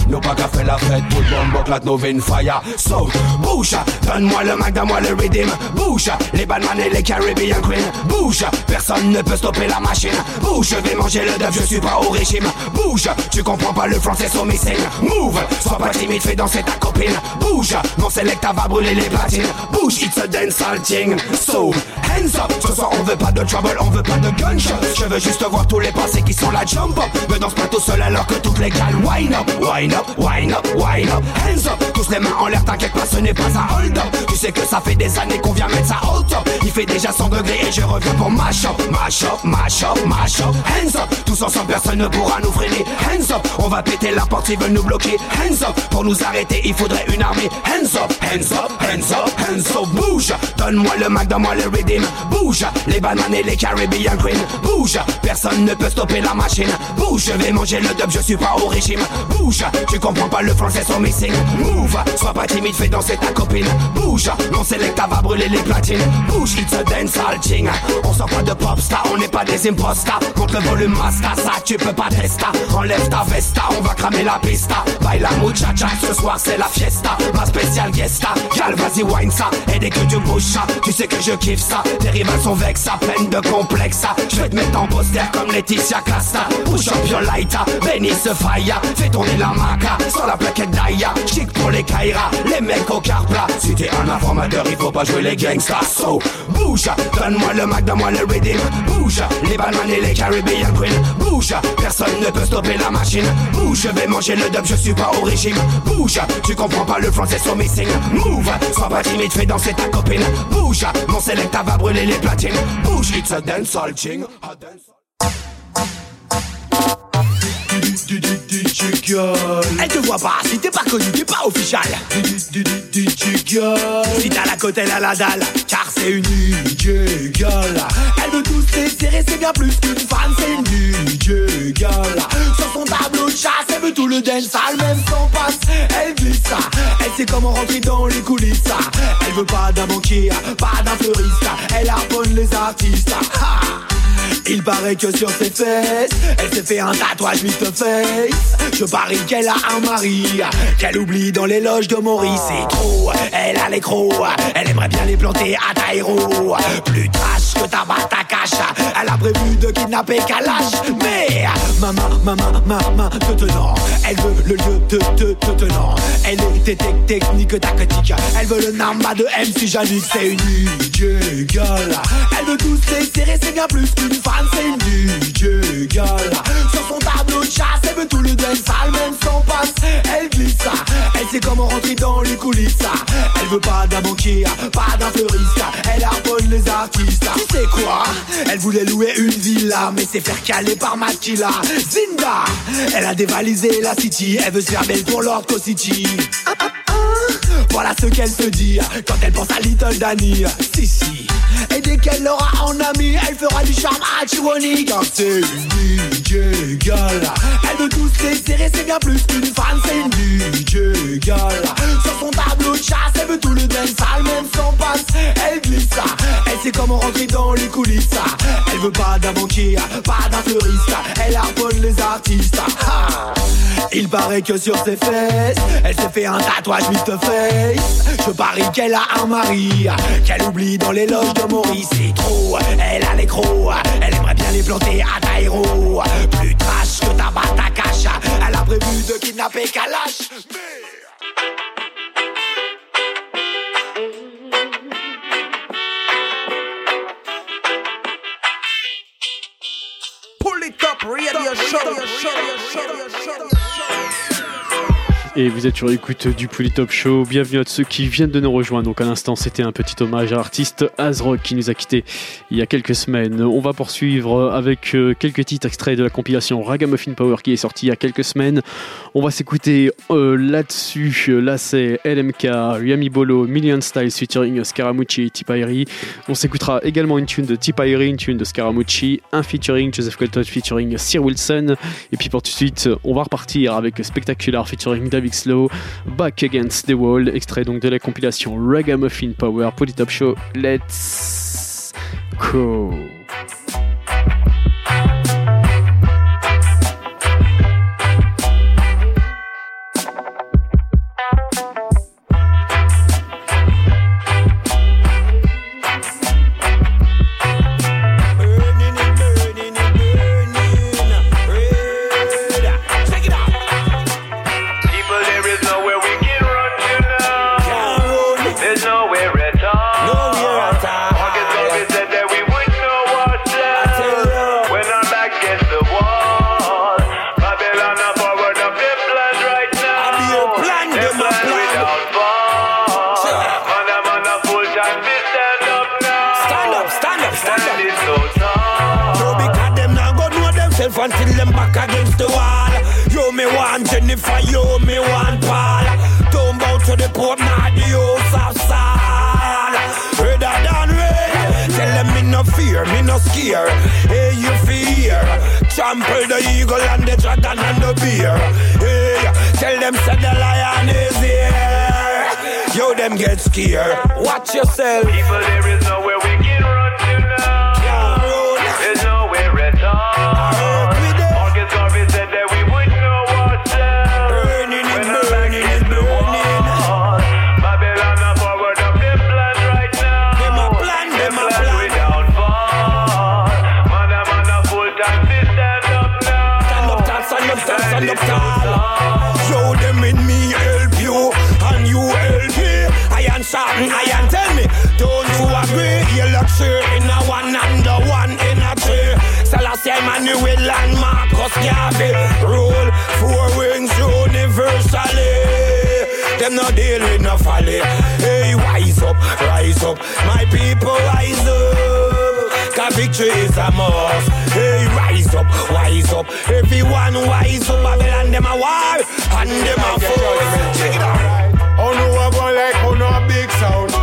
[SPEAKER 8] Nous pas qu'à faire la fête Tout le monde boque la novine fire. So, bouge, donne-moi le Mac, donne-moi le rhythm. Bouge, les Batman et les Caribbean Queen. Bouge, personne ne peut stopper la machine. Bouge, je vais manger le dub, je suis pas au régime. Bouge, tu comprends pas le français so missing Move, sois pas timide, fais danser ta copine. Bouge, mon selecta va brûler les platines. Bouge, it's a dance salting So, hands up, ce soir on veut pas de trouble, on veut pas de gunshot Je veux juste voir tous les passés qui sont la jump Ne danse pas
[SPEAKER 12] tout seul alors que toutes les gales Wine up, wine up, wine up, wine up. Hands up, tous les mains en l'air, t'inquiète pas, ce n'est pas un hold up. Tu sais que ça fait des années qu'on vient mettre ça au top. Il fait déjà 100 degrés et je reviens pour mash up Mash up, mash up, mash up Hands up, tous ensemble personne ne pourra nous freiner. Hands up, on va péter la porte, ils veulent nous bloquer. Hands up, pour nous arrêter il faudrait une armée. Hands up, hands up, hands up, hands up Bouge, donne-moi le Mac, donne-moi le Redeem Bouge, les bananes et les Caribbean Queen Bouge, personne ne peut stopper la machine Bouge, je vais manger le dub, je suis pas au régime. Bouge, tu comprends pas le français son missing. Move, sois pas timide, fais danser ta copine. Bouge, non Selecta va brûler les platines. Bouge, it's a dance halting On sort pas de pop star, on n'est pas des impostas Monte le volume masca, ça tu peux pas tester. Enlève ta vesta, on va cramer la pista. Baila muchacha, ce soir c'est la fiesta. Ma spéciale gesta, gal vas-y wine ça. Et dès que tu bouges ça, tu sais que je kiffe ça. Tes rivales sont vexes, pleines de complexes Je vais te mettre en poster comme Laetitia Casta Push up your lighter, bénisse fire Fais tourner la maca, sur la plaquette d'Aya Chic pour les Kaira, les mecs au carpla Si t'es un informateur, il faut pas jouer les gangsters. So, bouge, donne-moi le Mac, donne-moi le Redeem Bouge, les bananes et les Caribbean Queen. Bouge, personne ne peut stopper la machine. Bouge, je vais manger le dub, je suis pas au régime. Bouge, tu comprends pas le français so missing. Move, sois pas timide, fais danser ta copine. Bouge, mon selecta va brûler les platines. Bouge, it's a dance all ching a
[SPEAKER 8] Elle te voit pas, si t'es pas connu, t'es pas official. Si t'as la côte, elle a la dalle, car c'est une DJ girl. Elle veut tous les serrer, c'est bien plus qu'une fan, c'est une DJ girl. Sur son tableau de chasse, elle veut tout le dance, sale, même sans passe, elle glisse ça. Elle sait comment rentrer dans les coulisses. Elle veut pas d'un banquier, pas d'un fleuriste. Elle harponne les artistes. Ha il paraît que sur ses fesses, elle s'est fait un tatouage Mr. Face. Je parie qu'elle a un mari, qu'elle oublie dans les loges de Maurice. C'est trop, elle a les crocs, elle aimerait bien les planter à ta héros. Plus trash que ta ta cache, elle a prévu de kidnapper Kalash. Mais, maman, maman, maman, te tenant, elle veut le lieu de te te tenant. Elle est tech technique tactique, elle veut le namba de MC Janik, c'est une girl. Elle veut tous les c'est bien plus qu'une c'est une DJ girl. Sur son tableau de chasse, elle veut tout le dance, sale, même sans passe, elle glisse. Elle sait comment rentrer dans les coulisses, elle veut pas d'un banquier, pas d'un fleuriste, elle harponne les artistes. Tu sais quoi? Elle voulait louer une villa, mais c'est faire caler par Makila. Zinda, elle a dévalisé la city, elle veut se faire belle pour Lord City. Voilà ce qu'elle se dit quand elle pense à Little Danny. Si, si. Et dès qu'elle l'aura en ami, elle fera du charme à Chironi. Car c'est une DJ girl. Elle veut tous les serrer, c'est bien plus qu'une fan, c'est une DJ girl. Sur son tableau de chasse, elle veut tout le dance, sale, même sans passe. Elle glisse. Elle sait comment rentrer dans les coulisses. Elle veut pas d'un banquier, pas d'un fleuriste. Elle harponne les artistes. Il paraît que sur ses fesses, elle s'est fait un tatouage Mr. Face. Je parie qu'elle a un mari, qu'elle oublie dans les loges de Maurice. C'est trop, elle a les elle aimerait bien les planter à héros. Plus trash que ta ta cache, elle a prévu de kidnapper Kalash.
[SPEAKER 4] Show.
[SPEAKER 7] Et vous êtes sur l'écoute du Polytop Show. Bienvenue à ceux qui viennent de nous rejoindre. Donc à l'instant, c'était un petit hommage à l'artiste Azrock qui nous a quittés il y a quelques semaines. On va poursuivre avec euh, quelques titres extraits de la compilation Ragamuffin Power qui est sortie il y a quelques semaines. On va s'écouter euh, là-dessus. Là, c'est LMK, Yami Bolo, Million Styles featuring Scaramucci et Tipairi. On s'écoutera également une tune de Tipairi, une tune de Scaramucci, un featuring Joseph Colton featuring Sir Wilson. Et puis pour tout de suite, on va repartir avec Spectacular featuring David Slow, Back Against the Wall, extrait donc de la compilation Ragamuffin Power Polytop Show. Let's go!
[SPEAKER 13] Fear, me no scare. Hey, you fear. Trample the eagle and the dragon and the bear. Hey, tell them say the lion is here. Yo, them get scared. Watch yourself.
[SPEAKER 14] People, there is
[SPEAKER 13] sure in a one and the one in a three. Selassie Emmanuel and Marcus Garvey rule four wings universally. Them no deal with no folly. Hey, wise up, rise up, my people rise up. Cause victory is a must. Hey, rise up, wise up. Everyone wise up. Babylon them a war and them a force. Check it out.
[SPEAKER 15] Oh no, I go like oh no big sound.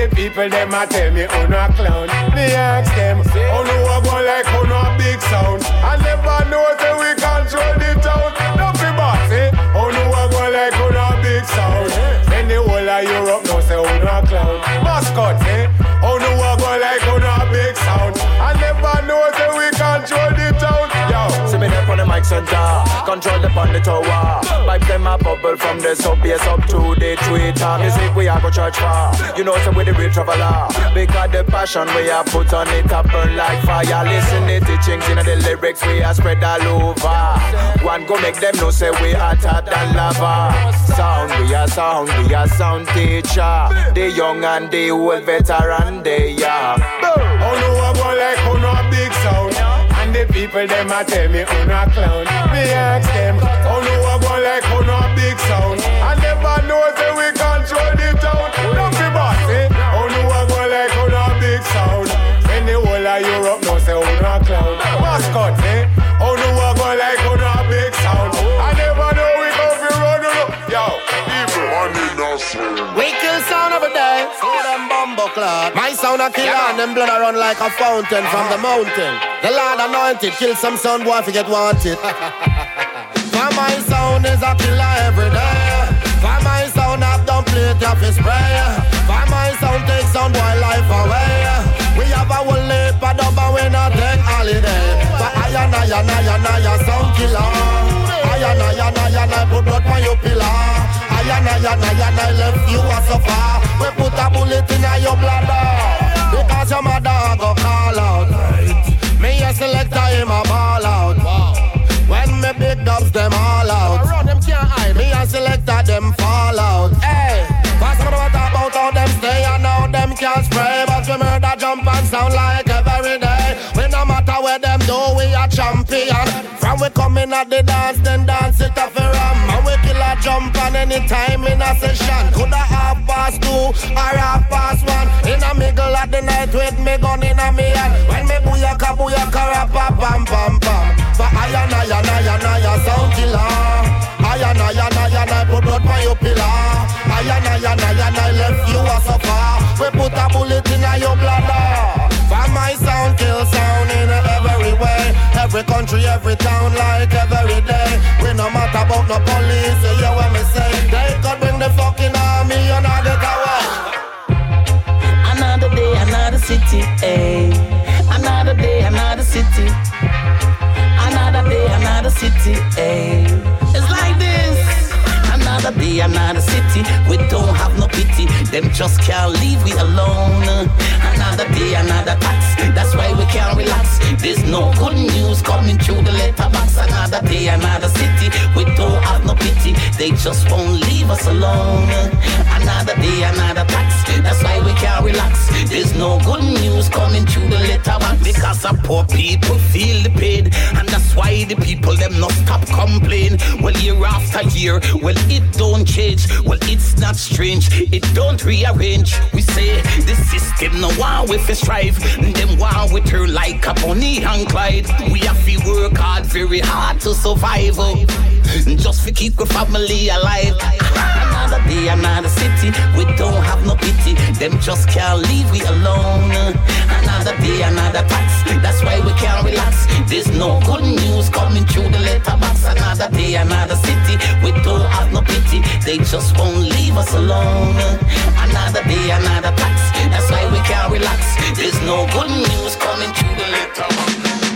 [SPEAKER 15] The people them a tell me oh no a clown. Me ask them, oh no, I go like oh no big sound. I never know say we control the town. No be boss, eh? Oh no, I go like oh no big sound. Then the whole of Europe know say oh no a clown. Mascot, eh? Oh no, I go like oh no big sound. I never know say we control the town.
[SPEAKER 16] On the mic center, control the the tower. Pipe them a bubble from the sub bass up to the Twitter. Music we a go church for. You know so we the real traveler. Because the passion we a put on it a burn like fire. Listen the teachings in the lyrics we a spread all over. One go make them know say we hotter than lava. Sound we a sound we a sound teacher. The young and the old veteran they are.
[SPEAKER 15] Oh no, the people them a tell me oh no clown. Me ask them, oh no, I go like oh no big sound. I never know say we control the town. No be boss, eh? Oh no, I go like oh no big sound. When the whole of Europe know say oh no clown. Mascot,
[SPEAKER 17] clot. My sound a killer and them blood a run like a fountain from the mountain. The Lord anointed, kill some sound boy if you get wanted. [LAUGHS] For my sound is a killer every day. For my sound have done plate of his spray. For my sound take sound boy life away. We have a whole heap of dub and we not take holiday. But I and I and I and I a sound killer. I and I and I and I put blood on your pillar. And I and I and I left you a suffer. We put a bullet in your bladder because your mother go call out. Me a selector him a ball out. When me big dubs them all out. Run them can't hide. Me a selector them fall out. Hey, me what about how them stay and how them can't spray. But we murder jump and sound like every day. We no matter where them do, we a champion. From we coming at the dance, then dance it off on any time in a session. Coulda half past two or half past one. In a middle of the night with me gun in a me hand. When me booyaka booyaka rap a pam pam pam. For I and I and I and I a sound killer. I and I and I and I put blood on your pillar. I and I and I and I left you a suffer. We put a bullet in a your bladder. For my sound kill sound in every way. Every country, every town, like every day. Matter about no police, you hear what me say. They could bring the fucking army and I get away.
[SPEAKER 18] Another day, another city, eh. Another day, another city. Another day, another city, eh. It's like this. Another day, another city. We don't have city. Them just can't leave we alone. Another day, another tax. That's why we can't relax. There's no good news coming through the letterbox. Another day, another city. We don't have no pity. They just won't leave us alone. Another day, another tax. That's why we can't relax. There's no good news coming through the letterbox. Because our poor people feel the pain. And that's
[SPEAKER 19] why the people them not stop complain. Well, year after year, well, it don't change. Well, it's not strange it don't rearrange. We say the system no one with a strive. Them one with her like a pony and Clyde. We have to work hard, very hard to survive. Just to keep the family alive. [LAUGHS] Another day another city. We don't have no pity. Them just can't leave we alone. Another day, another tax. That's why we can't relax. There's no good news coming through the letterbox. Another day, another city. We don't have no pity. They just won't leave us alone. Another day, another tax. That's why we can't relax. There's no good news coming through the letterbox.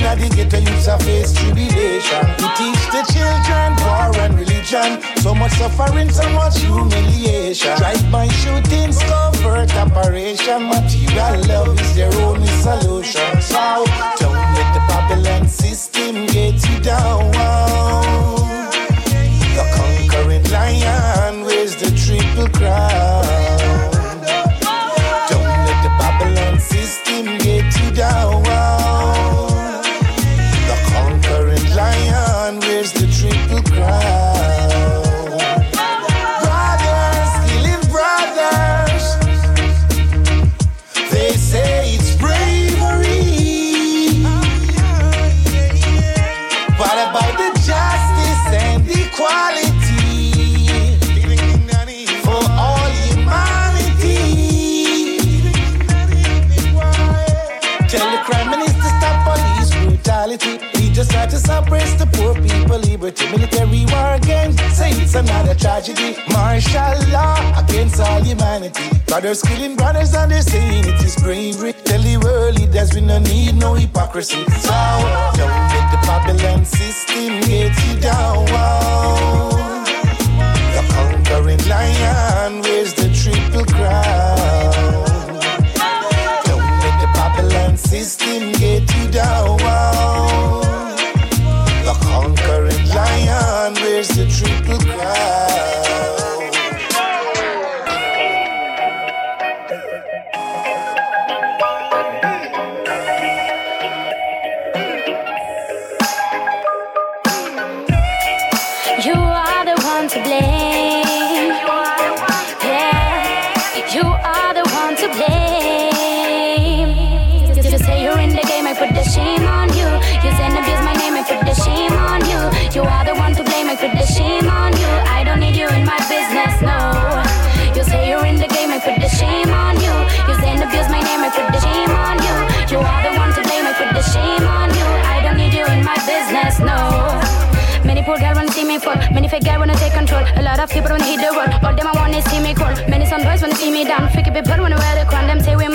[SPEAKER 20] In the ghetto, youths a face tribulation. We teach the children war and religion. So much suffering, so much humiliation. Drive-by shootings, covert operation. Material love is their only solution. So don't let the Babylon system get you down. Tragedy. Martial law against all humanity. Brothers killing brothers and they're saying it is bravery. Tell the world leaders we no need no hypocrisy. So don't let the Babylon system get you down. The conquering lion wears the triple crown.
[SPEAKER 21] Fall. Many fake girl wanna take control. A lot of people wanna hit the world. All them I wanna see me crawl. Many some boys wanna see me down. Freaky people wanna wear the crown. Them say we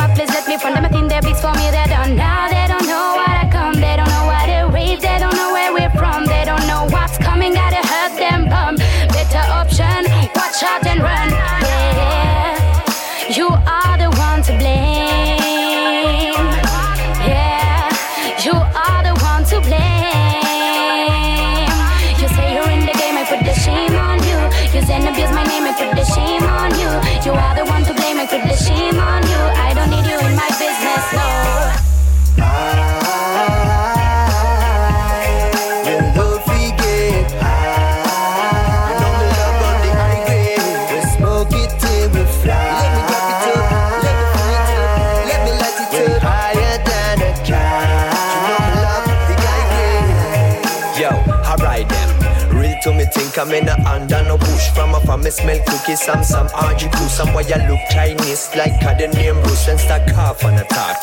[SPEAKER 21] to
[SPEAKER 20] me
[SPEAKER 22] think I'm in a under no push From a farm me smell cookies, some some RG crew Some boy you look Chinese like a the name Bruce And stack half on a talk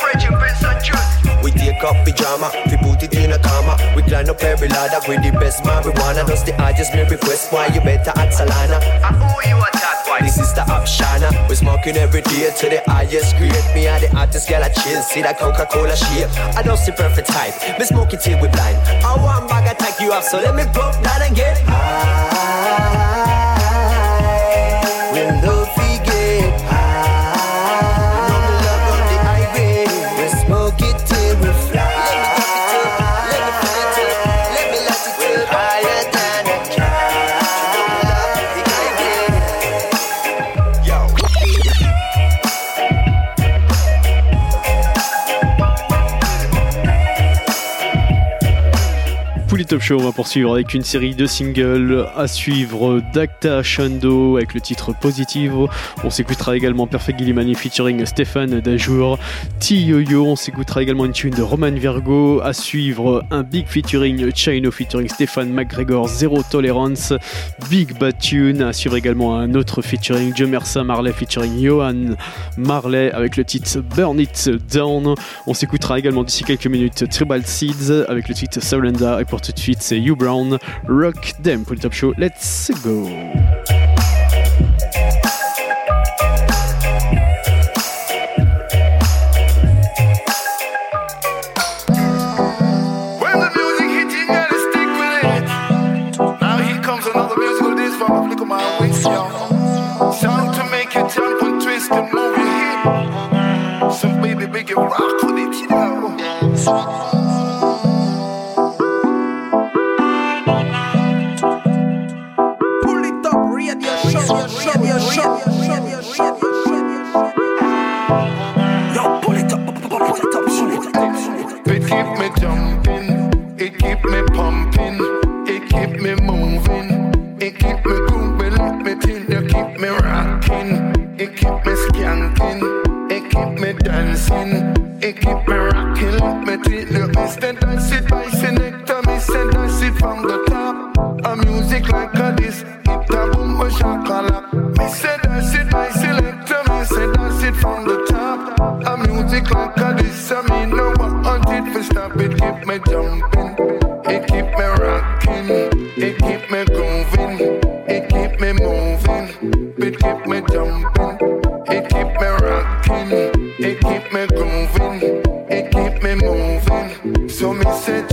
[SPEAKER 22] We take up pyjama, we put it in a comma. We climb up every ladder we the best marijuana That's the hardest me request why you better ask Salana I owe you a why This is the option We're smoking every day to the highest grade. Me and the hottest girl I chill See that Coca-Cola shit. I don't see perfect type. Me smoke it till we blind. I want bag attack you up So let me pump that and get
[SPEAKER 20] When
[SPEAKER 7] Show, on va poursuivre avec une série de singles à suivre d'Acta Shando avec le titre Positivo. On s'écoutera également Perfect Gillimani featuring Stéphane Dajour. T-Yo-Yo, on s'écoutera également une tune de Roman Virgo. À suivre un big featuring Chino featuring Stéphane McGregor, Zero Tolerance. Big Bad Tune. À suivre également un autre featuring Joe Mersa Marley featuring Johan Marley avec le titre Burn It Down. On s'écoutera également d'ici quelques minutes Tribal Seeds avec le titre Surrender. Et pour tout suite, c'est You Brown, Rock Them pour le Top Show. Let's go!
[SPEAKER 23] se eu me
[SPEAKER 24] sentir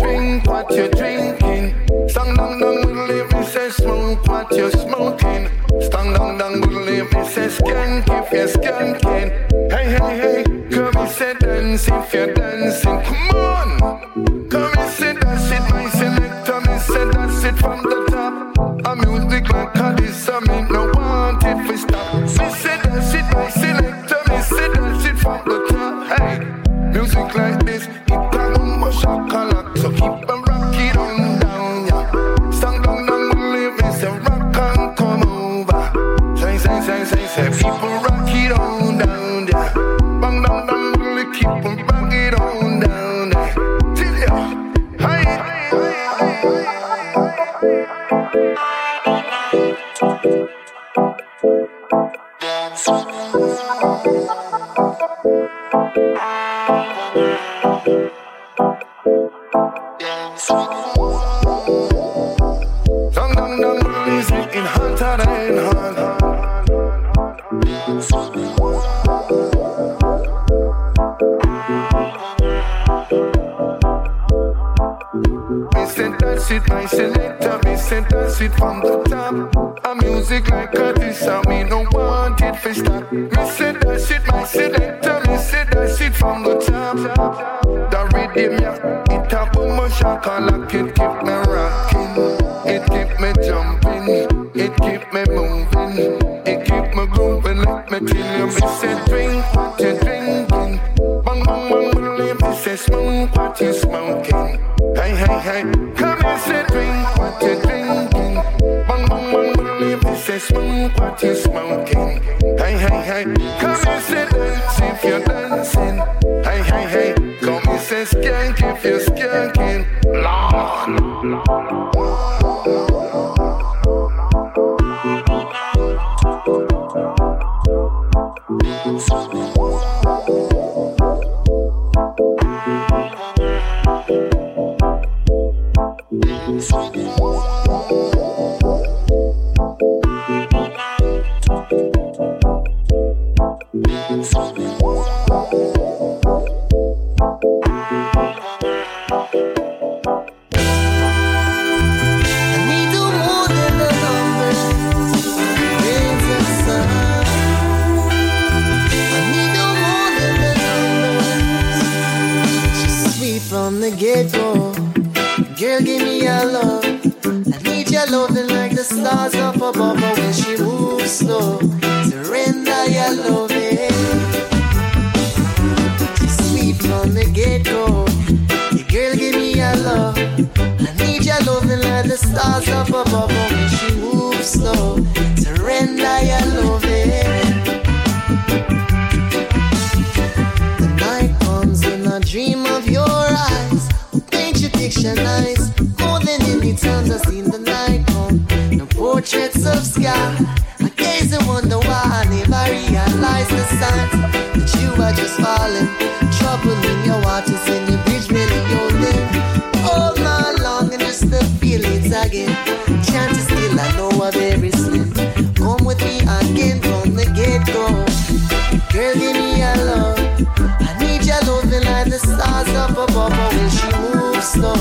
[SPEAKER 24] she moves slow.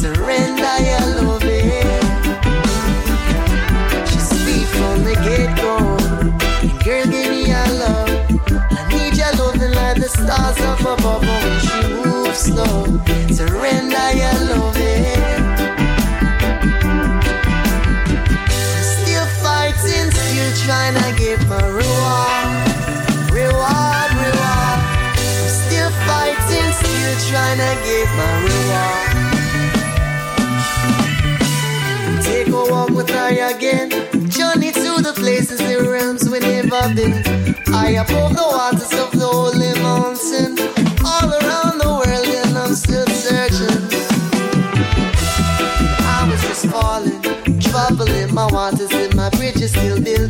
[SPEAKER 24] Surrender. again. Journey to the places, the realms we never been. I above the waters of the holy mountain. All around the world, and I'm still searching. I was just falling, troubling my waters, and my bridges still building.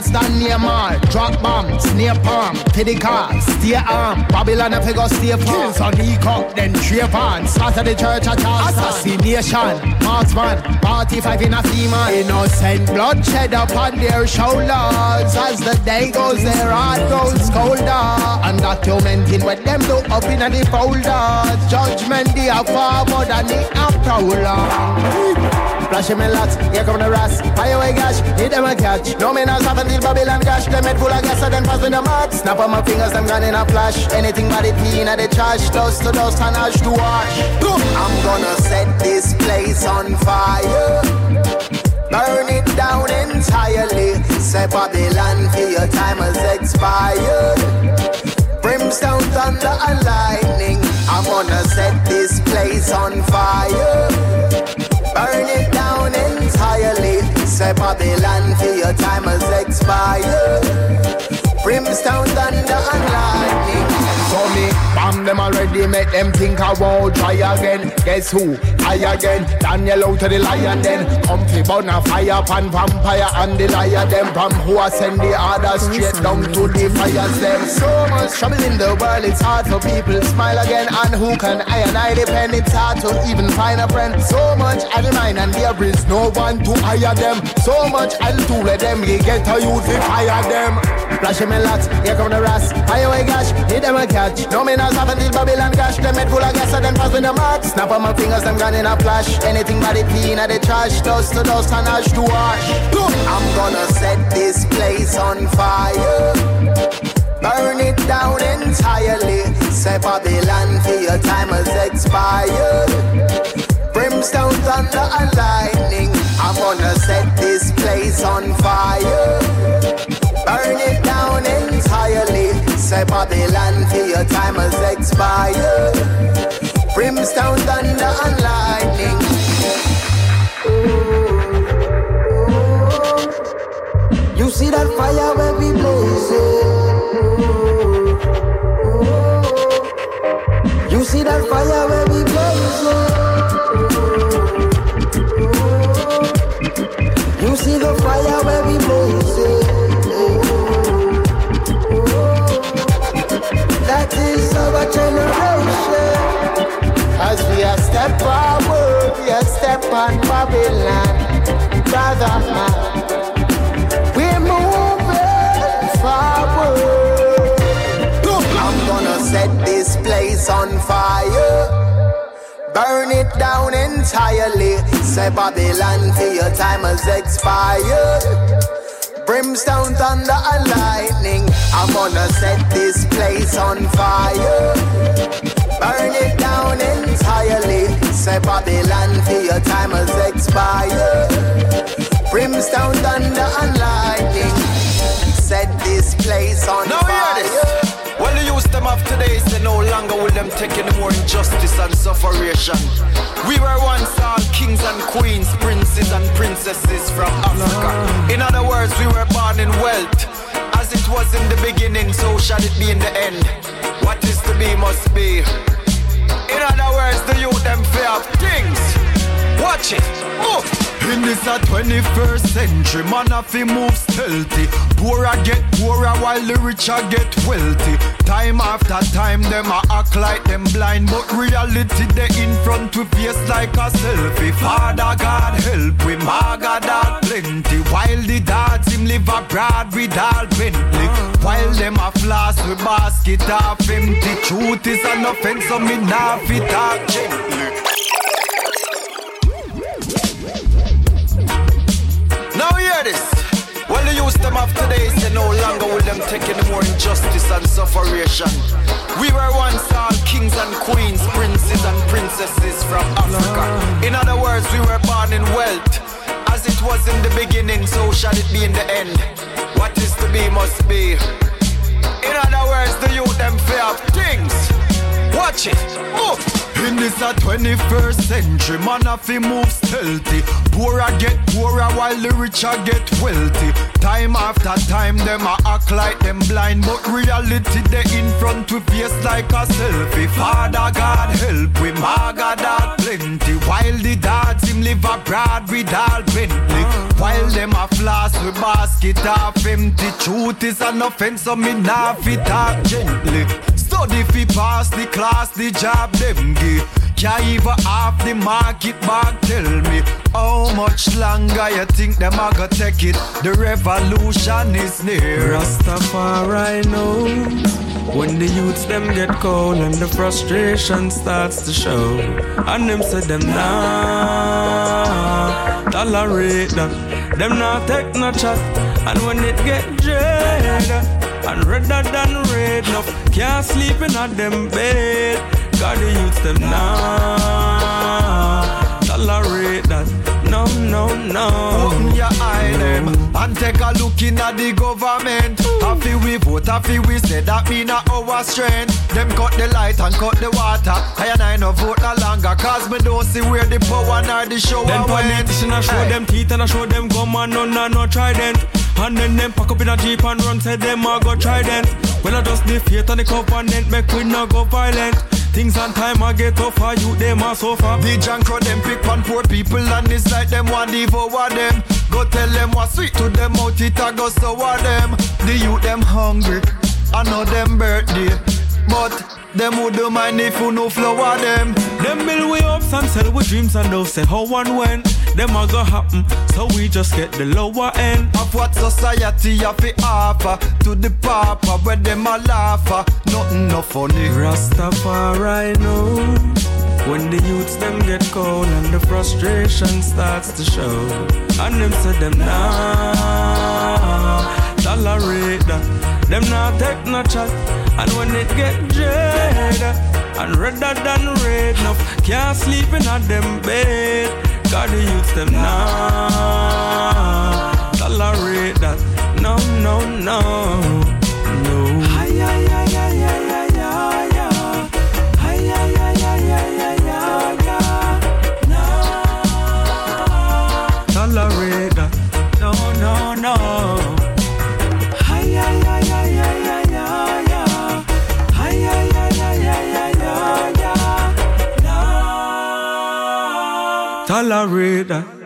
[SPEAKER 24] More
[SPEAKER 25] shots than Neymar. Drop bombs, near palm, to the car, stay arm. Babylon you go stay farm. Kills on the cup, then Trayvon. Slaughter the church at Charleston. Assassination, marksman, party five in a female. Innocent bloodshed upon their shoulders. As the day goes, their heart goes colder. Undocumented what them do up in the folders. Judgment they are far more than the prowler. Flashing me lots, here come the rats. Fire away gash, hit them a catch. No man has happened till Babylon gash. Them head full of gas, so then pass me the mark. Snap on my fingers, them gone in a flash. Anything but it clean at the trash. Dust to dust and ash to wash.
[SPEAKER 26] I'm gonna set this place on fire. Burn it down entirely. Say Babylon for your time has expired. Brimstone, thunder, and lightning. I'm gonna set this place on fire. Burn it down entirely. Say Babylon for your time has expired. Brimstone, thunder, and lightning.
[SPEAKER 25] So me bomb them already, make them think I won't try again. Guess who? I again. Daniel out to the lion then. Comfy burn a fire pan vampire and the liar them. From who I send the others straight down to the fires them. So much trouble in the world, it's hard for people to smile again. And who can I and I depend? It's hard to even find a friend. So much I mine and there is no one to hire them. So much I'll do let them get a youth to fire them. Flashing me lots, here come the rats. Fire away gash, hit them a catch. No not have until Babylon gash. Them head full of gas and then pass me the mark. Snap on my fingers, them gone in a flash. Anything but it clean at the trash. Dust to dust and ash to ash.
[SPEAKER 26] I'm gonna set this place on fire. Burn it down entirely. Say Babylon for your time has expired. Brimstone, thunder, and lightning. I'm gonna set this place on fire. Burn it down entirely say Babylon for your time has expired. Brimstone, thunder, and lightning.
[SPEAKER 27] You see that fire where we blazing. You see that fire where we blazing. You see the fire where we blazing. Step Babylon. Brother man, we're moving forward.
[SPEAKER 26] I'm gonna set this place on fire. Burn it down entirely. Say Babylon till your time has expired. Brimstone, thunder, and lightning. I'm gonna set this place on fire. Burn it down entirely. Say Babylon till your time has expired. Brimstone, thunder, and lightning. Set this place on
[SPEAKER 25] Now hear
[SPEAKER 26] fire.
[SPEAKER 25] this. Well, the youth them of today is they no longer will them take any more injustice and sufferation. We were once all kings and queens, princes and princesses from Africa. In other words, we were born in wealth. Was in the beginning, so shall it be in the end. What is to be must be. In other words, the youth them fear of things. Watch it. Move. In this a 21st century, man have to move stealthy. Poorer get poorer while the richer get wealthy. Time after time, them a act like them blind, but reality they in front with face like a selfie. Father God help we, maga dog plenty. While the dads him live abroad with all Bentley. While them a floss with basket half empty. Truth is an offense, so me nah fit talk gently. This. Well, the youth them of today is no longer will them take any more injustice and sufferation. We were once all kings and queens, princes and princesses from Africa. In other words, we were born in wealth. As it was in the beginning, so shall it be in the end. What is to be must be. In other words, the youth them fear of things. Watch it. Move. In this a 21st century, man have to move stealthy. Poorer get poorer while the richer get wealthy. Time after time, them a act like them blind, but reality they in front with face like a selfie. Father God help we, maga dog plenty. While the dads him live abroad with all Bentley. While them a floss with basket half empty. Truth is an offense, so me nah fit talk gently. Study fi pass the class, the job them give. Can't even half the market back tell me How much longer you think them a go take it? The revolution is near.
[SPEAKER 28] Rastafari know when the youths them get cold and the frustration starts to show, and them say them nah tolerate that, them not take no chat, and when it get dread and redder than red, enough can't sleep in a them bed. Got the youths them now tolerate that. No, no, no.
[SPEAKER 25] Open your eye them and take a look in at the government. Happy we vote, happy we say that mean a our strength. Them cut the light and cut the water. I and I no vote no longer cause me don't see where the power nor the show
[SPEAKER 28] Then
[SPEAKER 25] went.
[SPEAKER 28] politician I show them teeth and I show them gum and none no trident. And then them pack up in a jeep and run, say them a go trident. Well I just faith and the covenant make we no go violent. Things on time I get tougher, you them a suffer.
[SPEAKER 25] The junk crowd them pick on poor people and it's like them want devour them. Go tell them what sweet to them out it a go sour them. The youth them hungry, I know them birthday, but them would do mind if you no flower them.
[SPEAKER 28] Them build we ups and sell we dreams and they'll say how and when. Them a go happen, so we just get the lower end.
[SPEAKER 25] Of what society have to offer to the papa where them a laugh at. Nothing no funny.
[SPEAKER 28] Rastafari know when the youths them get cold and the frustration starts to show, and them say them nah tolerate that. Them nah take no chat, and when it get dread uh, and redder than red, enough can't sleep in a them bed. Got the youths them nah tolerate that. No, no, no.
[SPEAKER 29] All read.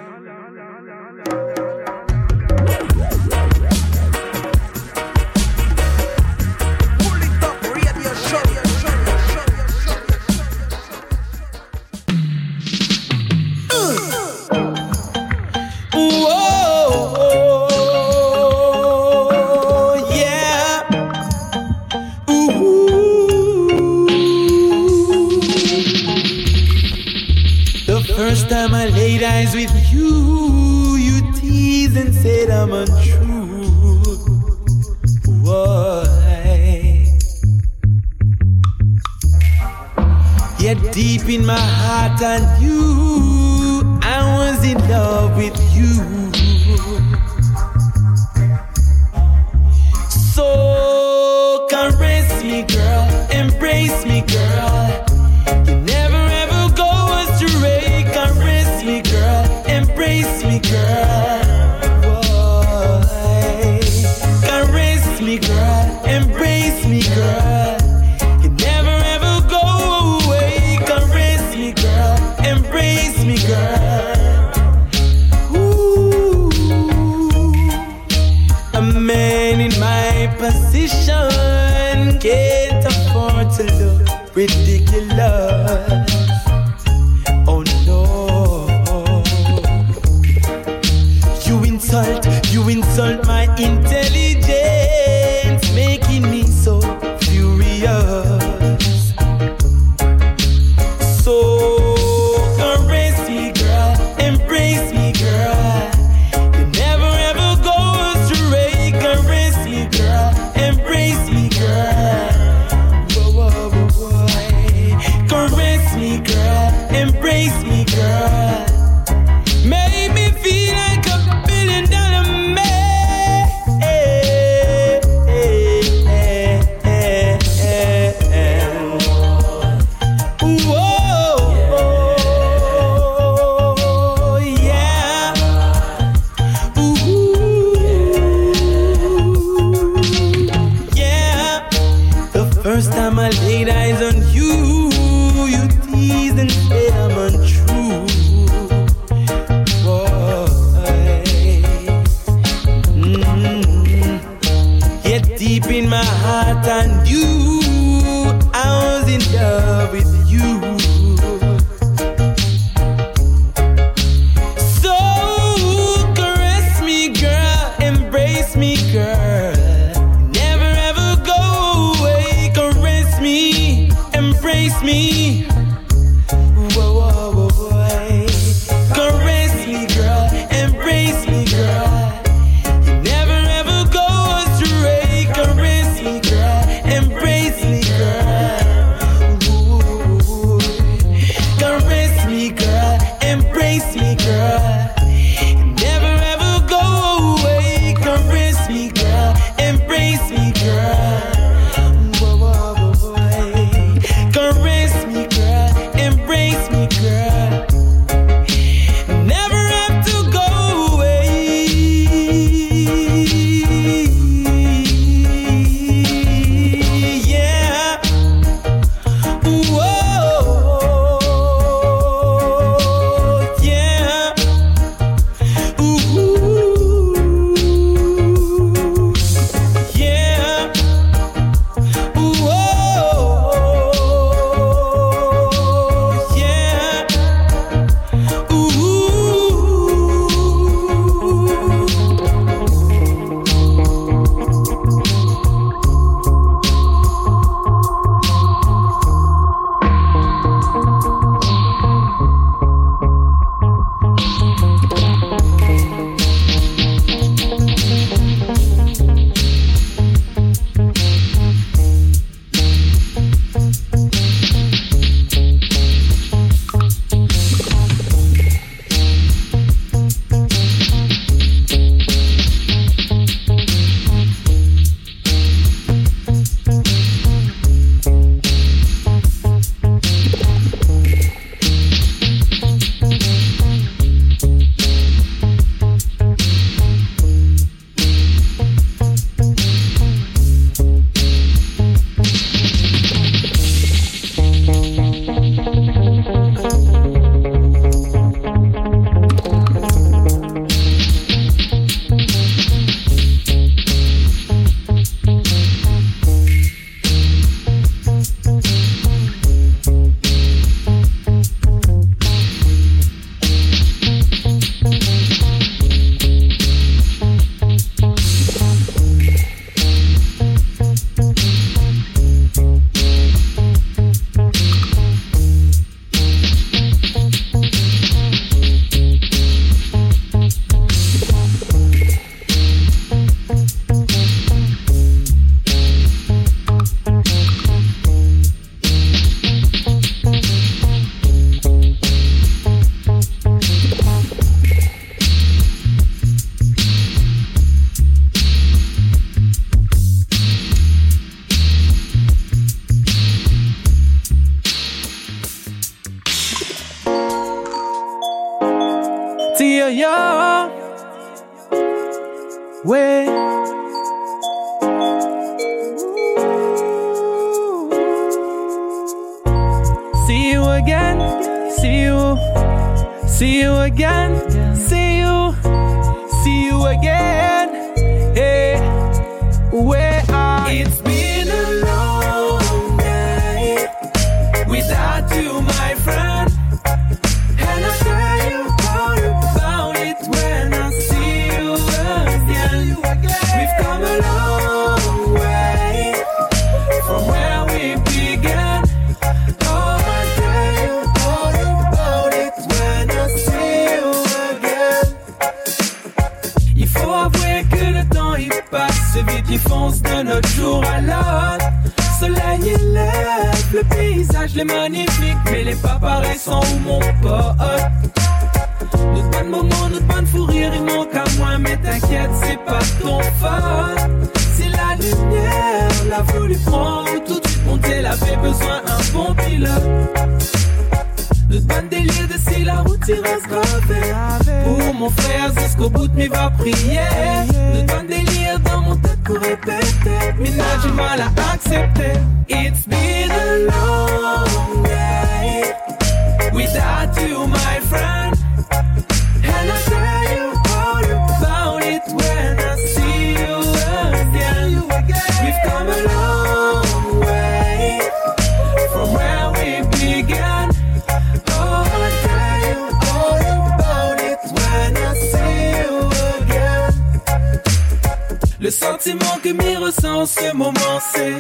[SPEAKER 29] Le sentiment que m'y ressent en ce moment, c'est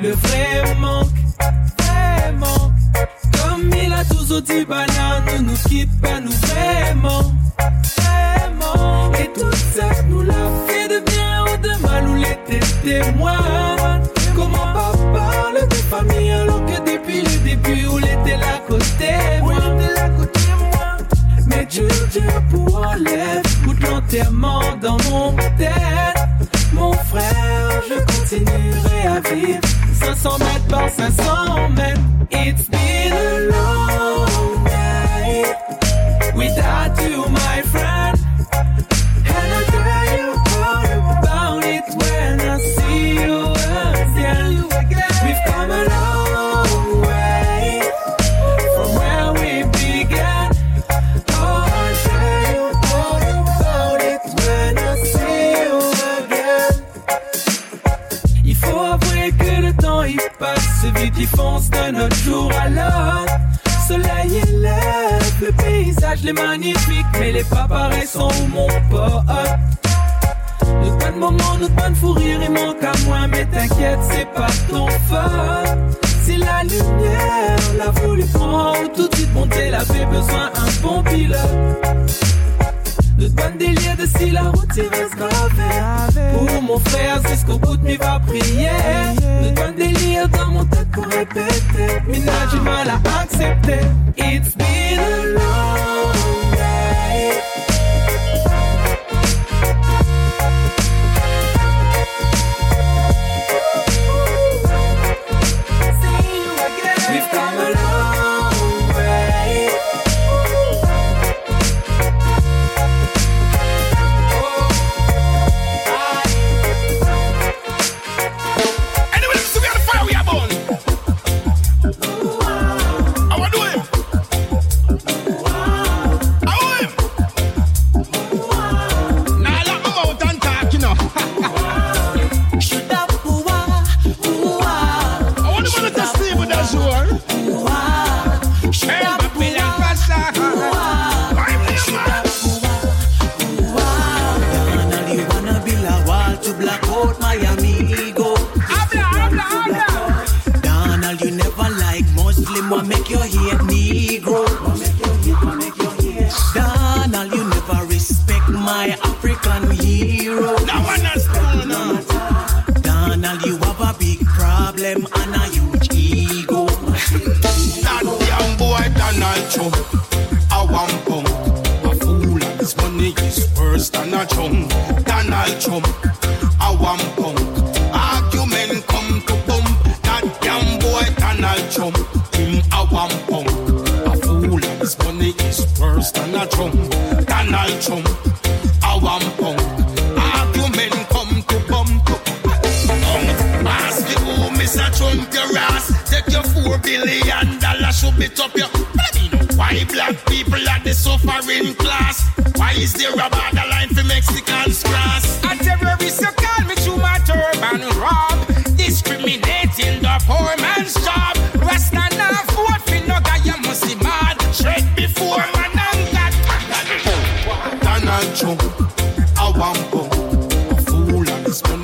[SPEAKER 29] le vrai manque, vrai manque. Comme il a toujours dit, banane, ne nous quitte pas, nous vraiment, vraiment. Et tout ça nous l'a fait de bien ou de mal, ou l'était témoin. Comment pas parler de famille alors que depuis le début, où l'était là côté moi. Mais Dieu, Dieu pour enlève ou de l'enterrement dans mon tête. Mon frère, je continuerai à vivre 500 mètres par 500 mètres. It's been a long fonce d'un autre jour à l'autre. Soleil il lève, le paysage est magnifique, mais les pas pareils sont où mon pote. Notre bon moment, notre bonne fou rire, il manque à moi, mais t'inquiète, c'est pas ton faute. Si la lumière l'a voulu prendre, tout de suite monter, elle avait besoin d'un bon pilote. Notre bon délire de si la route il reste gravé. Pour mon frère, jusqu'au bout de mes va prier. Notre bon délire dans mon tête pour répéter. Mais là, j'ai mal à accepter. It's been a long night.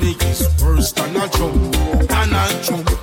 [SPEAKER 12] money is worse than a drum, than a
[SPEAKER 26] drum.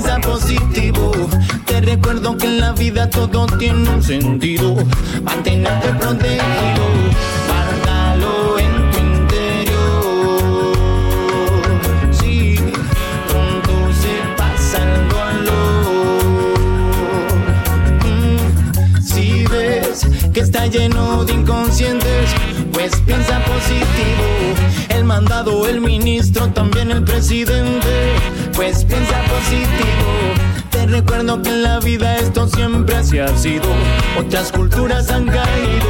[SPEAKER 26] piensa positivo. Te recuerdo que en la vida todo tiene un sentido. Mantenerte protegido, guárdalo en tu interior. Sí, pronto se pasa el dolor. Mm, si ves que está lleno de inconscientes, pues piensa positivo. El mandado, el ministro, también el presidente pues piensa positivo. Te recuerdo que en la vida esto siempre así ha sido. Otras culturas han caído,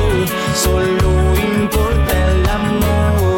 [SPEAKER 26] solo importa el amor.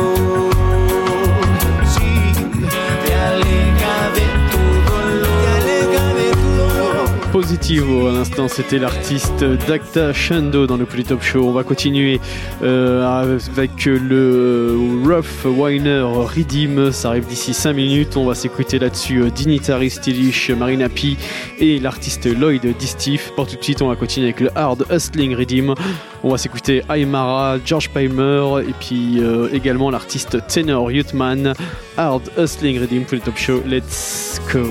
[SPEAKER 7] Positivo. À l'instant, c'était l'artiste Dacta Shando dans le Polytop Show. On va continuer euh, avec le Rough Winer Redeem. Ça arrive d'ici 5 minutes. On va s'écouter là-dessus euh, Dignitari Stylish, Marina P et l'artiste Lloyd Distif. Pour tout de suite, on va continuer avec le Hard Hustling Redeem. On va s'écouter Aymara, George Palmer et puis euh, également l'artiste Tenor Youthman. Hard Hustling Redeem Polytop Show. Let's go.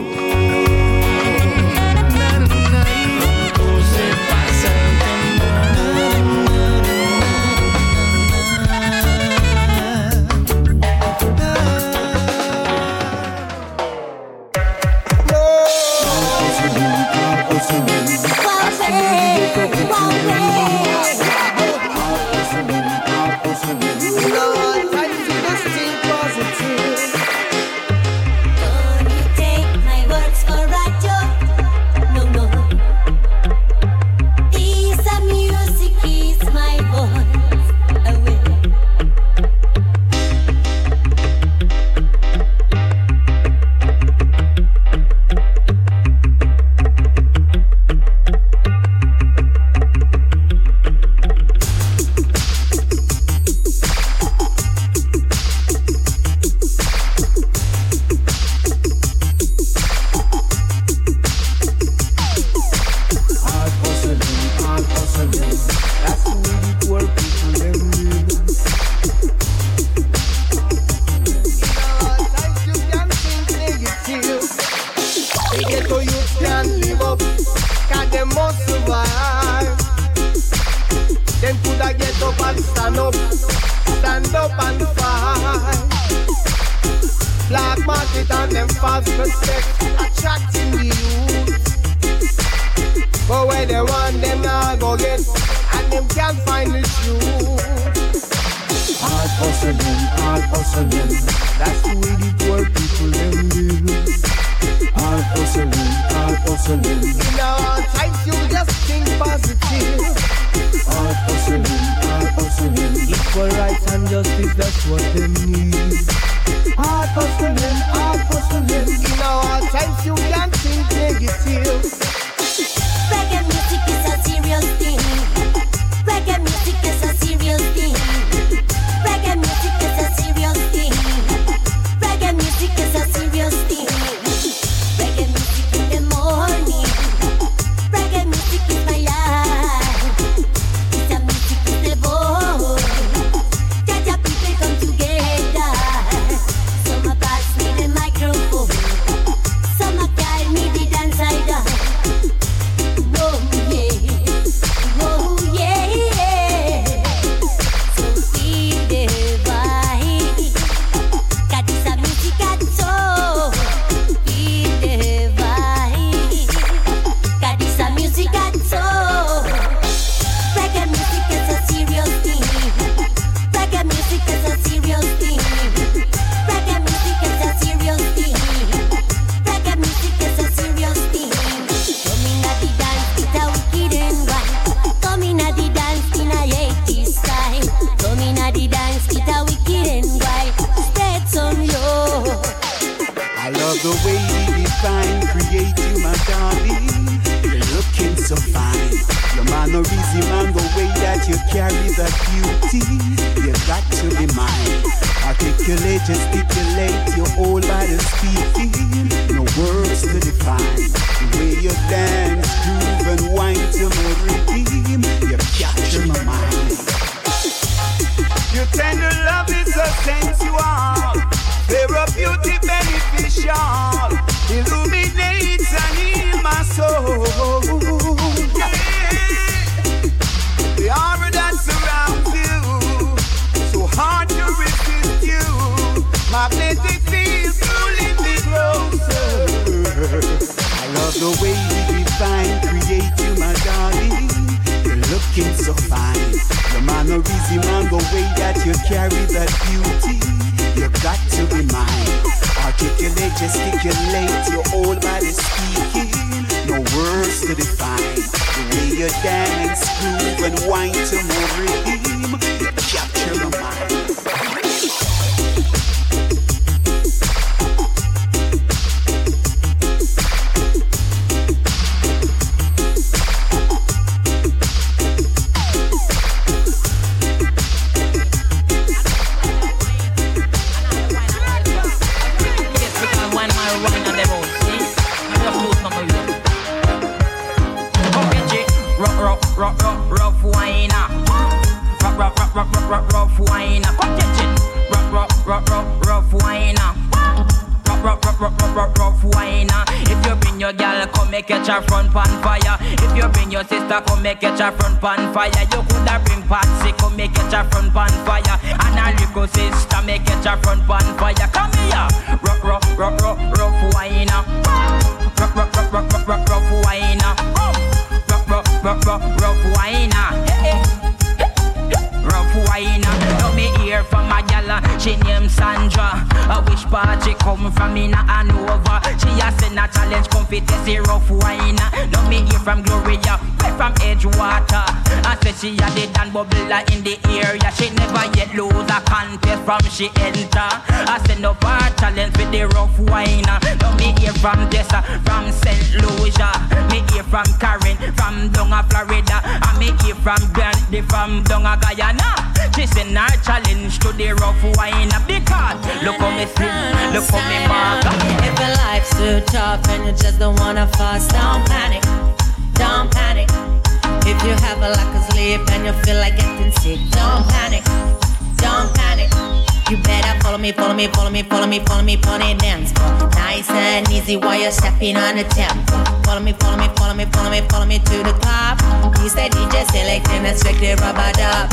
[SPEAKER 30] Say
[SPEAKER 31] DJ selecting a the rubber dub.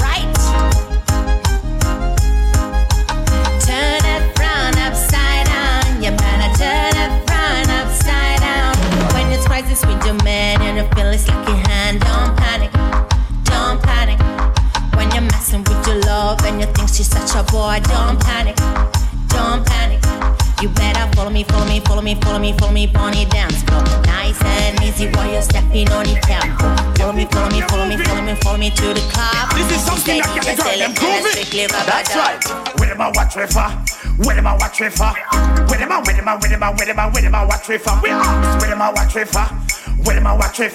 [SPEAKER 31] Right. Turn it upside down. You better turn it upside down. When with your man and you feel hand, don't panic, don't panic. When you're messing with your love and you think she's such a boy, don't panic. You better follow me, follow me, follow me, follow me, follow me, pony dance floor. Nice and easy while you're stepping on the tempo. Follow me, follow me, follow me, follow me, follow me to the club.
[SPEAKER 12] This is something that can girl them groovy. That's right. Where them a watch me for? Where them a watch me for? Where them a, where them a, where them a, where them a, where them a watch me for? We ask. Where them a watch me for? Where them a watch me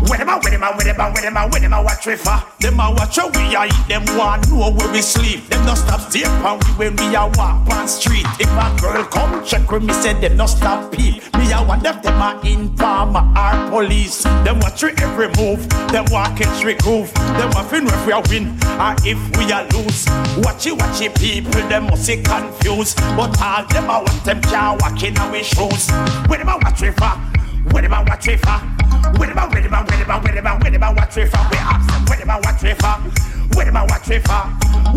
[SPEAKER 12] for? Where them a, where them a, where them a, where them a, where them a watch me for? Them a watch how we a eat. Them want know where we sleep. Them no stop stay on we when we a walk on street. If a girl come check with me, say them no stop peep. Me a wonder if them a informer or police. Them watch we every move. Them walk every groove. Them a fin if we a win or if we a lose. Watch it, watch it, people. Them must be confused. But all them a want them can't walk in our shoes. When them a watch we for? Where them a watch we for? Where them a, where them a, where them a, where them a, where them a watch we for? We ask them where them a watch we for? Where them a watch we for?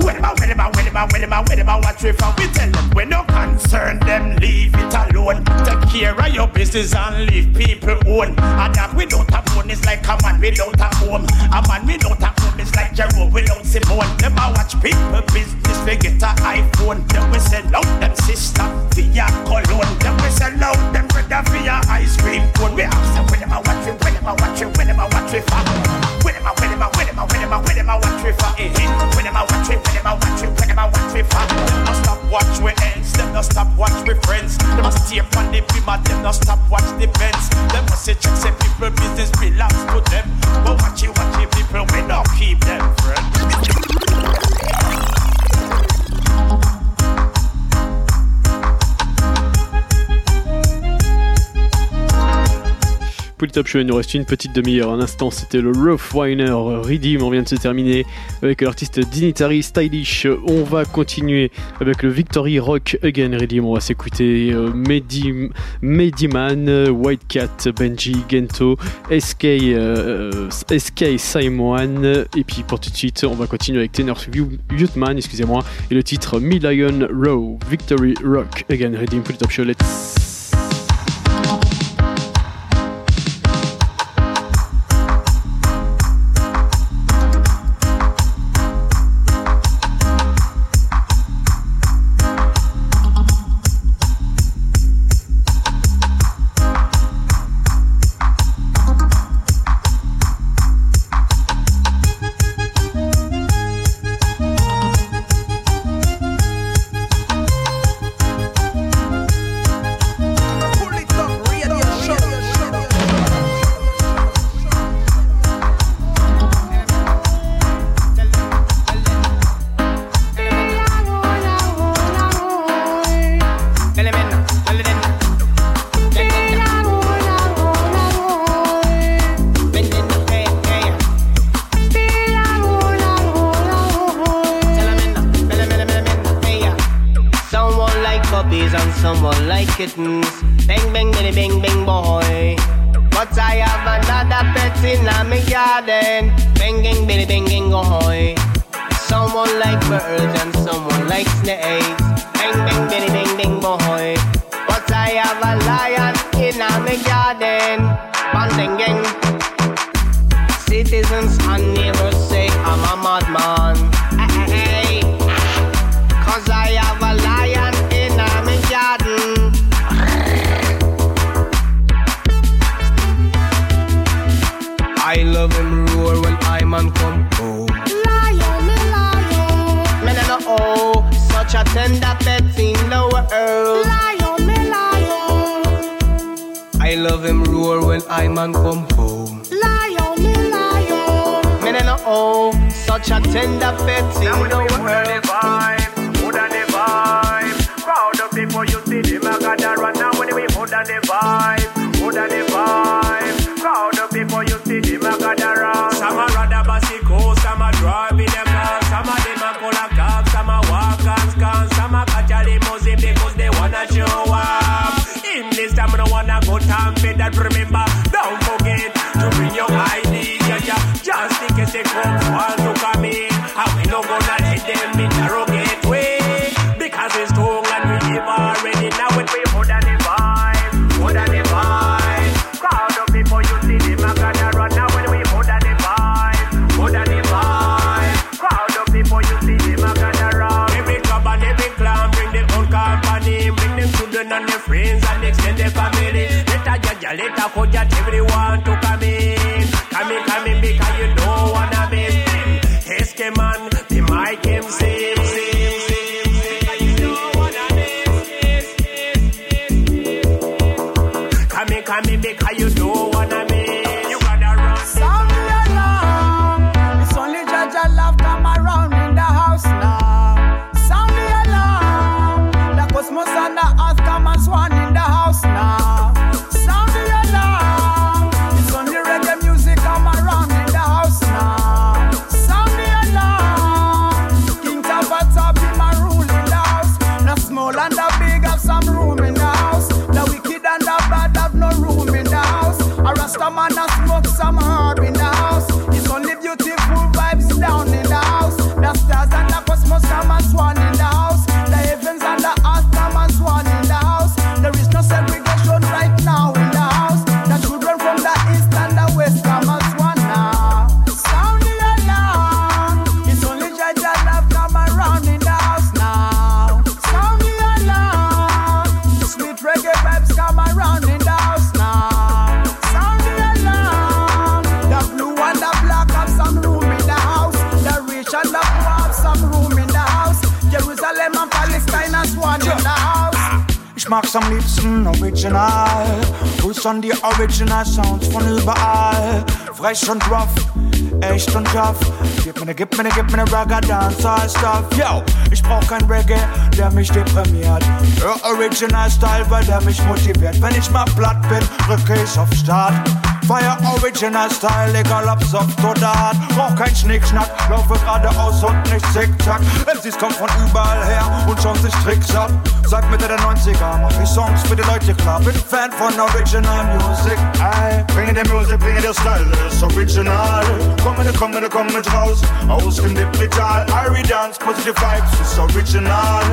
[SPEAKER 12] Where them a, where them a, where them a, where them a, where them a watch we for? We tell them we no concern them, leave it alone. Take care of your business and leave people own. And that without a phone is like a man without a home. A man without a home is like Jerome without Simone. Them a watch people business, they get a iPhone. Them we sell out them sister via cologne. Them we sell out them brother via ice cream cone. We ask them where them a watch it, where them a watch it, where them a watch it for? Where them a, where them a, where them a, where them a, where them a watch it for? Eh, eh. Where them a watch it, where them a watch it, where them a watch it for? No stop watch we ends, them no stop watch we friends. Them a stay on the beamer, them no stop watch the Benz. Them must say check say people business belongs to them. But watch it, watch it, people we don't keep
[SPEAKER 7] that friend. Top Show, il nous reste une petite demi-heure. Un instant, c'était le Rough Winer Redeem. On vient de se terminer avec l'artiste Dignitary Stylish. On va continuer avec le Victory Rock Again Redeem. On va s'écouter euh, Mehdi, Mehdi Man, euh, White Cat, Benji, Gento, SK, euh, SK Simon. Et puis pour tout de suite, on va continuer avec Tenor Youthman, excusez-moi, et le titre Million Row. Victory Rock Again Redeem pour Top Show. Let's
[SPEAKER 32] garden. Bang, bang, bang, bang, bang, boy. Someone like birds and someone like snakes. Bang, bang, bang, bang, bang, boy. But I have a lion in my garden. Banding. Citizens and when I man come home.
[SPEAKER 33] Lion, me lion.
[SPEAKER 32] Man, I know oh, such a tender pet in the world.
[SPEAKER 34] Put on the vibe. Crowd of people, you see them, I gotta run now when we put on the vibe. Put on the vibe. Crowd of people, you see them, I gotta run. Some are rather bicycle, some are driving a car, wanna go time for that. Remember,
[SPEAKER 35] Mag's am liebsten original. Grüß an die Original Sounds von überall. Frech und rough, echt und tough. Gib mir ne, gib mir ne, gib mir ne Ragga Dancehall Stuff. Yo, ich brauch kein Reggae, der mich deprimiert. Hör Original Style, weil der mich motiviert. Wenn ich mal platt bin, drücke ich auf Start. Feier Original Style, egal ob soft oder hart. Brauch kein Schnickschnack, laufe geradeaus und nicht zickzack. MCs kommen von überall her und schauen sich Tricks ab. Seit Mitte der 90er mach ich Songs für die Leute klar. Bin Fan von Original Music. Ey, bringe der Musik, bringe der Style, das ist original. Komm mit, komm mit, komm mit raus, aus dem Digital. Irie Dance, positive Vibes, ist original.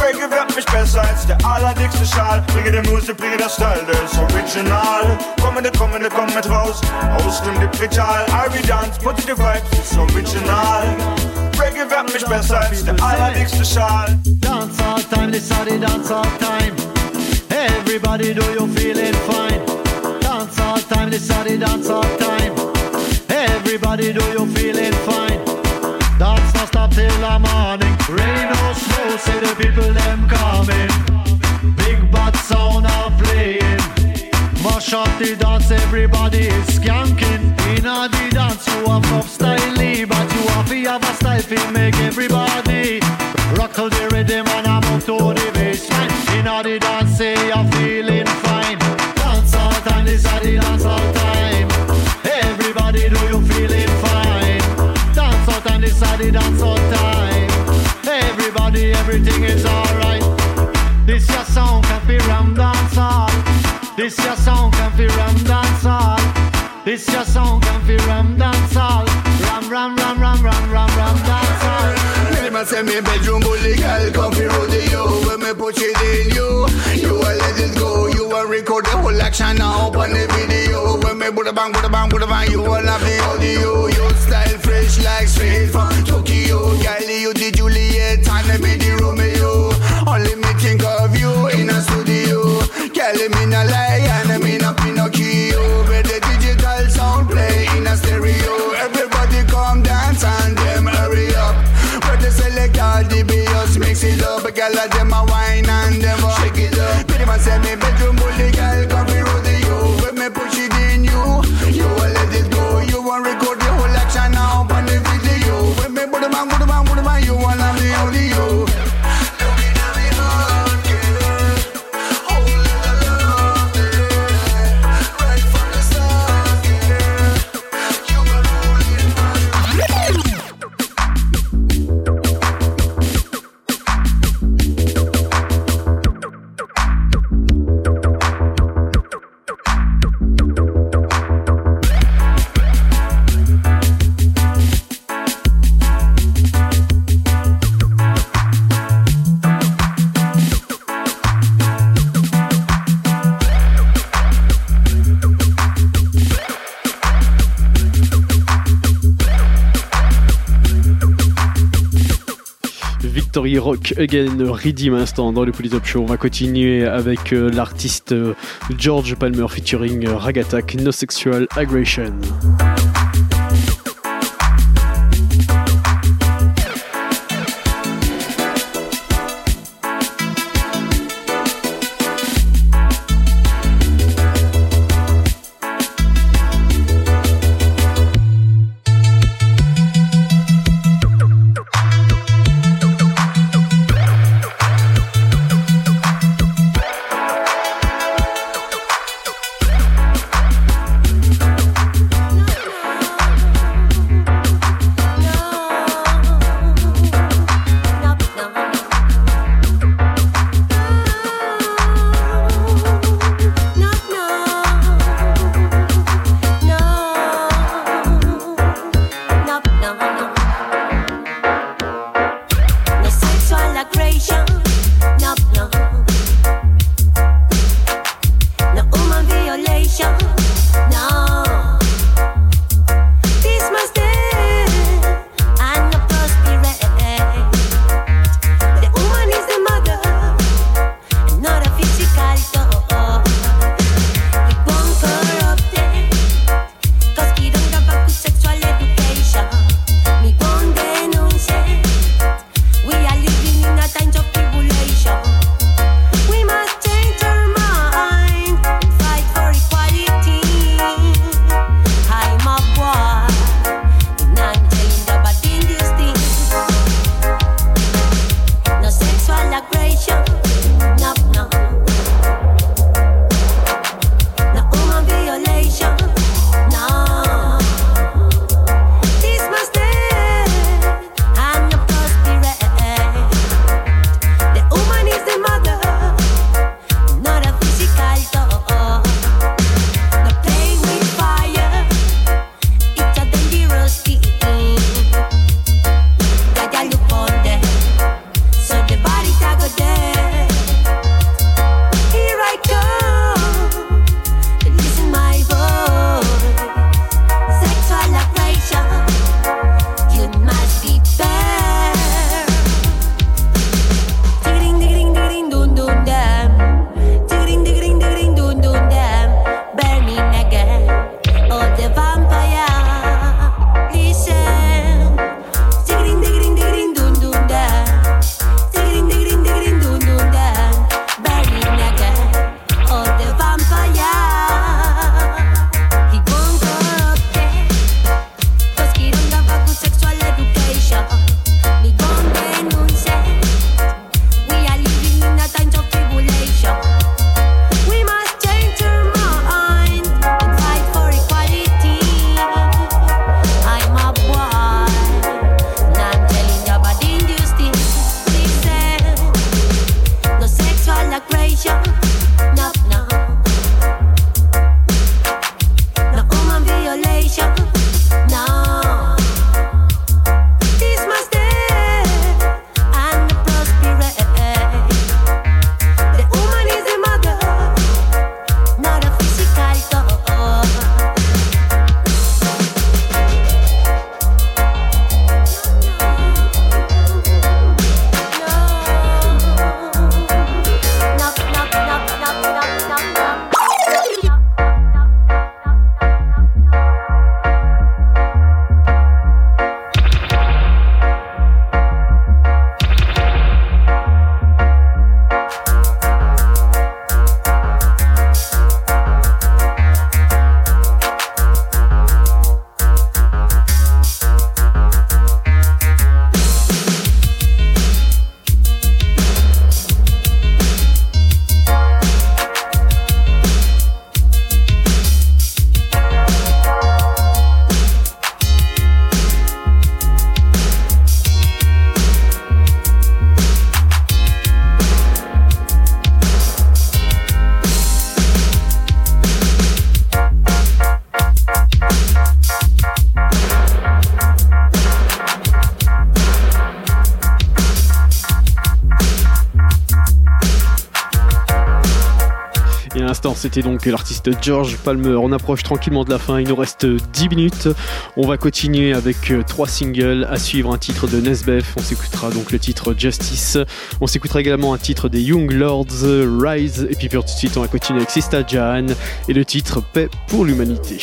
[SPEAKER 35] Reggae wird mich besser als der allerdickste Schal. Bringe der Musik, bringe der Style, das ist original. Komm mit, komm mit, komm mit raus, aus dem Digital. Irie Dance, positive Vibes, ist original. Reggae wird mich besser als der allerdickste Schal.
[SPEAKER 36] Dance all time, this are the dance all time. Everybody, do you feeling fine? Dance all time, this are the dance all time. Everybody, do you feeling fine? Dance not stop till the morning. Rain or snow, say the people them up the dance, everybody is skanking. In a the dance, you have up style, but you have to have a style to make everybody rock the rhythm and I'm up to the bassline. In a the dance, say you're feeling fine. Dance all time, this are the dance all time. Everybody, do you feeling fine? Dance all time, this are the dance all time. Everybody, everything is alright. This your song can fi ram dance all. This your song can fi ram dance all. This your song can't be ram ram ram ram ram ram ram dance all.
[SPEAKER 25] Me man say me bedroom bully girl come fi rodeo When me put it in you. You a let it go You a record the whole action now on the video. When me put a bang, put a bang, put a bang You will have the audio. Your style fresh like straight from Tokyo. Girl you the Juliet and me the Girl me no lie and me no Pinocchio Where the digital sound play in a stereo. Everybody come dance and them hurry up. Where the select all the BS mix it up. Girl a them a wine and them a shake it up. Pretty man say me bedroom bully
[SPEAKER 7] Rock Again, Redeem Instant dans le Polytop Show. On va continuer avec euh, l'artiste euh, George Palmer featuring euh, Ragatak, No Sexual Aggression. C'était donc l'artiste George Palmer. On approche tranquillement de la fin, il nous reste 10 minutes. On va continuer avec euh, trois singles à suivre un titre de Nesbeth. On s'écoutera donc le titre Justice. On s'écoutera également un titre des Young Lords, Rise. Et puis pour tout de suite, on va continuer avec Sista Jan et le titre Paix pour l'humanité.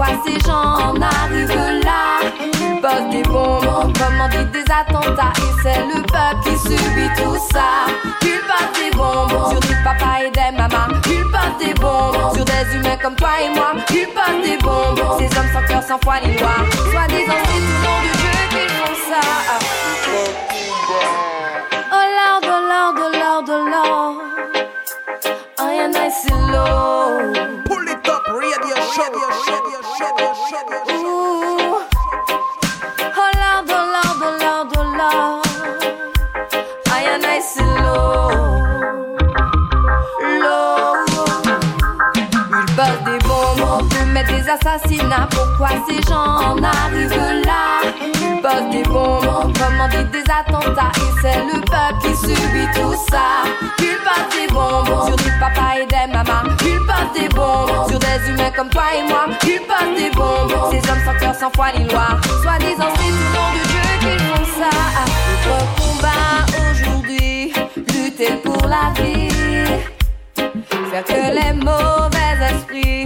[SPEAKER 37] Pourquoi ces gens en arrivent là? Ils bossent des bombes, on commandite des attentats. Et c'est le peuple qui subit tout ça. Ils bossent des bombes sur des papas et des mamans. Ils bossent des bombes sur des humains comme toi et moi. Ils bossent des bombes, ces hommes sans cœur, sans foi ni loi. Soi-disant, c'est tout nom de Dieu qu'ils font ça. Oh Lord, oh. Ils bossent des bombes, des assassinats. Pourquoi ces gens en arrivent là? Bossent des bombes, on commandite des attentats. Et c'est le peuple qui subit tout ça. Ils bossent des bombes sur des papas et des mamans. Ils bossent des bombes sur des humains comme toi et moi. Ils bossent des bombes, ces hommes sans cœur, sans foi ni loi. Soi-disant, c'est tout nom de Dieu qu'ils font ça. Notre combat aujourd'hui, lutter pour la vie. Faire que les mauvais esprits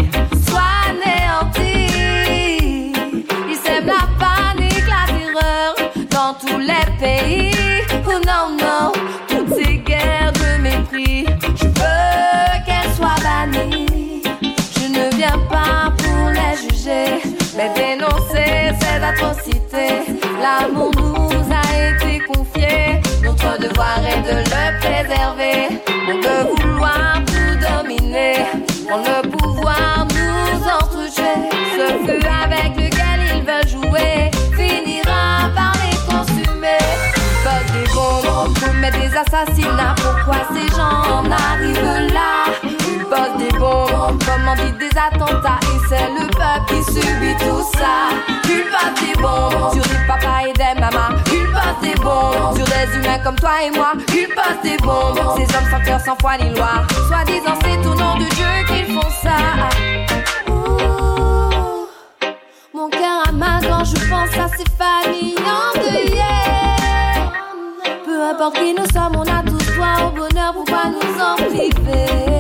[SPEAKER 37] L'amour nous a été confié, notre devoir est de le préserver. On peut vouloir tout dominer, on le pouvoir nous entretuer. Ce feu avec lequel ils veulent jouer finira par les consumer. Bosse des bombes, des assassinats. Pourquoi ces gens en arrivent là? Ils bossent des bombes, on commandite des attentats. Et c'est le peuple qui subit tout ça. Ils bossent des bombes sur des papas et des mamans. Ils bossent des bombes sur des humains comme toi et moi. Ils bossent des bombes, ces hommes sans cœur, sans foi ni loi. Soi-disant, c'est au nom de Dieu qu'ils font ça. Mon cœur ma gorge, je pense à ces familles endeuillées. Peu importe qui nous sommes, on a tous droit au bonheur, pourquoi nous en priver?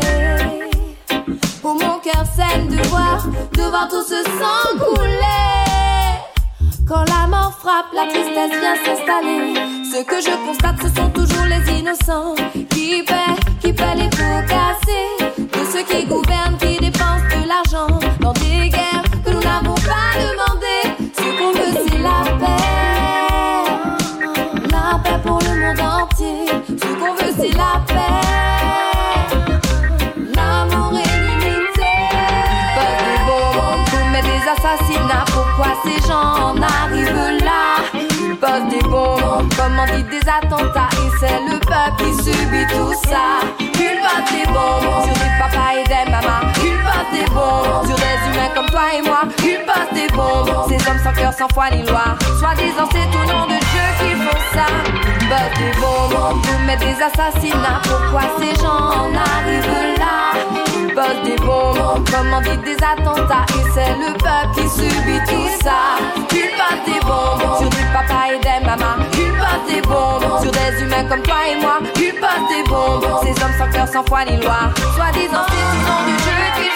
[SPEAKER 37] Pour mon cœur saigne de voir, de voir tout ce sang couler. Quand la mort frappe, la tristesse vient s'installer. Ce que je constate, ce sont toujours les innocents qui paient, qui paient les pots cassés. De ceux qui gouvernent, qui commandite des attentats. Et c'est le peuple qui subit tout ça. Bossent des bombes sur des papas et des. Ils bossent des bombes sur des humains comme toi et moi. Bossent des bombes, ces hommes sans cœur, sans foi ni loi. Soi-disant, c'est au nom de Dieu qu'ils font ça. Bossent des bombes, on mettre des assassinats. Pourquoi ces gens en arrivent là? Bossent des bombes, on commandite des attentats. Et c'est le peuple qui subit tout ça. Bossent des bombes sur des papas et des. Ils bossent des bombes sur des humains comme toi et moi. Bossent des bombes, ces hommes sans cœur, sans foi ni loi. Soi-disant, c'est au nom Dieu qu'ils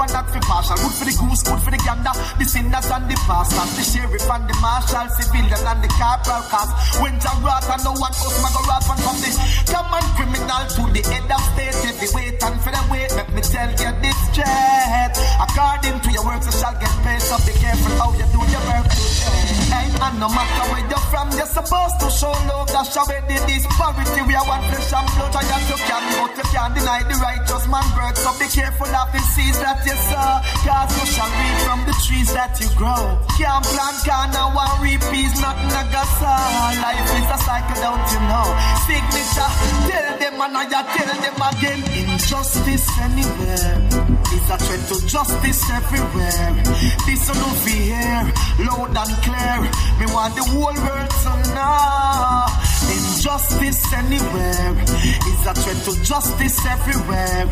[SPEAKER 38] and
[SPEAKER 20] not fi partial. Good for the goose, good for the gander, the sinners and the pastors, the sheriff and the marshal, civilian and the corporal cast. When Jah wrath and no one else man go wrath and from the common criminal to the head of state, heavyweight and for the weight. Let me tell you this straight. According to your works, you shall get paid. So be careful how you do your work. Hey, and no matter where you're from, you're supposed to show love. That's how the disparity. We are one flesh and blood. I guess you can, but you can't deny the righteous man birth. So be careful of the seeds that you sow. Cause you shall reap from the trees that you grow. Can't plant corn and one reap peas, nothing a go sow. Life is a cycle, don't you know? Signature, tell them and I tell them again. Injustice anywhere is a threat to justice everywhere. This will be here, loud and clear. Me want the whole world to know. Injustice anywhere is a threat to justice everywhere.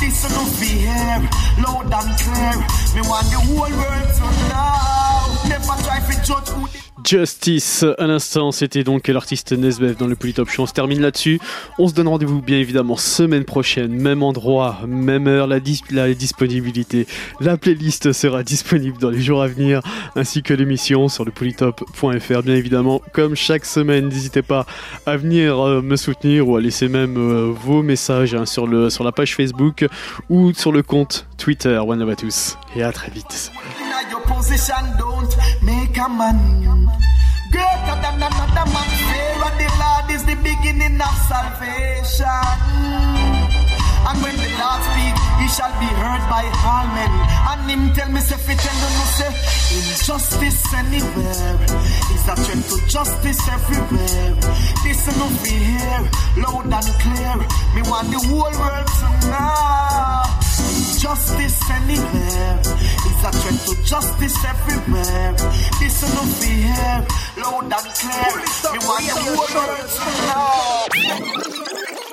[SPEAKER 20] This will be here, loud and clear. Me want the whole world to know. Never try to judge who the
[SPEAKER 7] Justice, à l'instant, c'était donc l'artiste Nesbev dans le Polytop Show. On se termine là-dessus. On se donne rendez-vous bien évidemment semaine prochaine, même endroit, même heure, la, dis- la disponibilité. La playlist sera disponible dans les jours à venir, ainsi que l'émission sur le polytop.fr, bien évidemment. Comme chaque semaine, n'hésitez pas à venir euh, me soutenir ou à laisser même euh, vos messages hein, sur, le, sur la page Facebook ou sur le compte Twitter. One love à tous et à très vite.
[SPEAKER 20] Greater than another man. Fear the Lord is the beginning of salvation. And when the Lord speak, he shall be heard by all men. And him tell me, say, fi tell no, say, injustice anywhere is
[SPEAKER 39] a threat to justice everywhere. This is not be here, loud and clear. Me want the whole world to know. Justice anywhere is a threat to justice everywhere. This is not be here, loud and clear. Me want the whole world to know.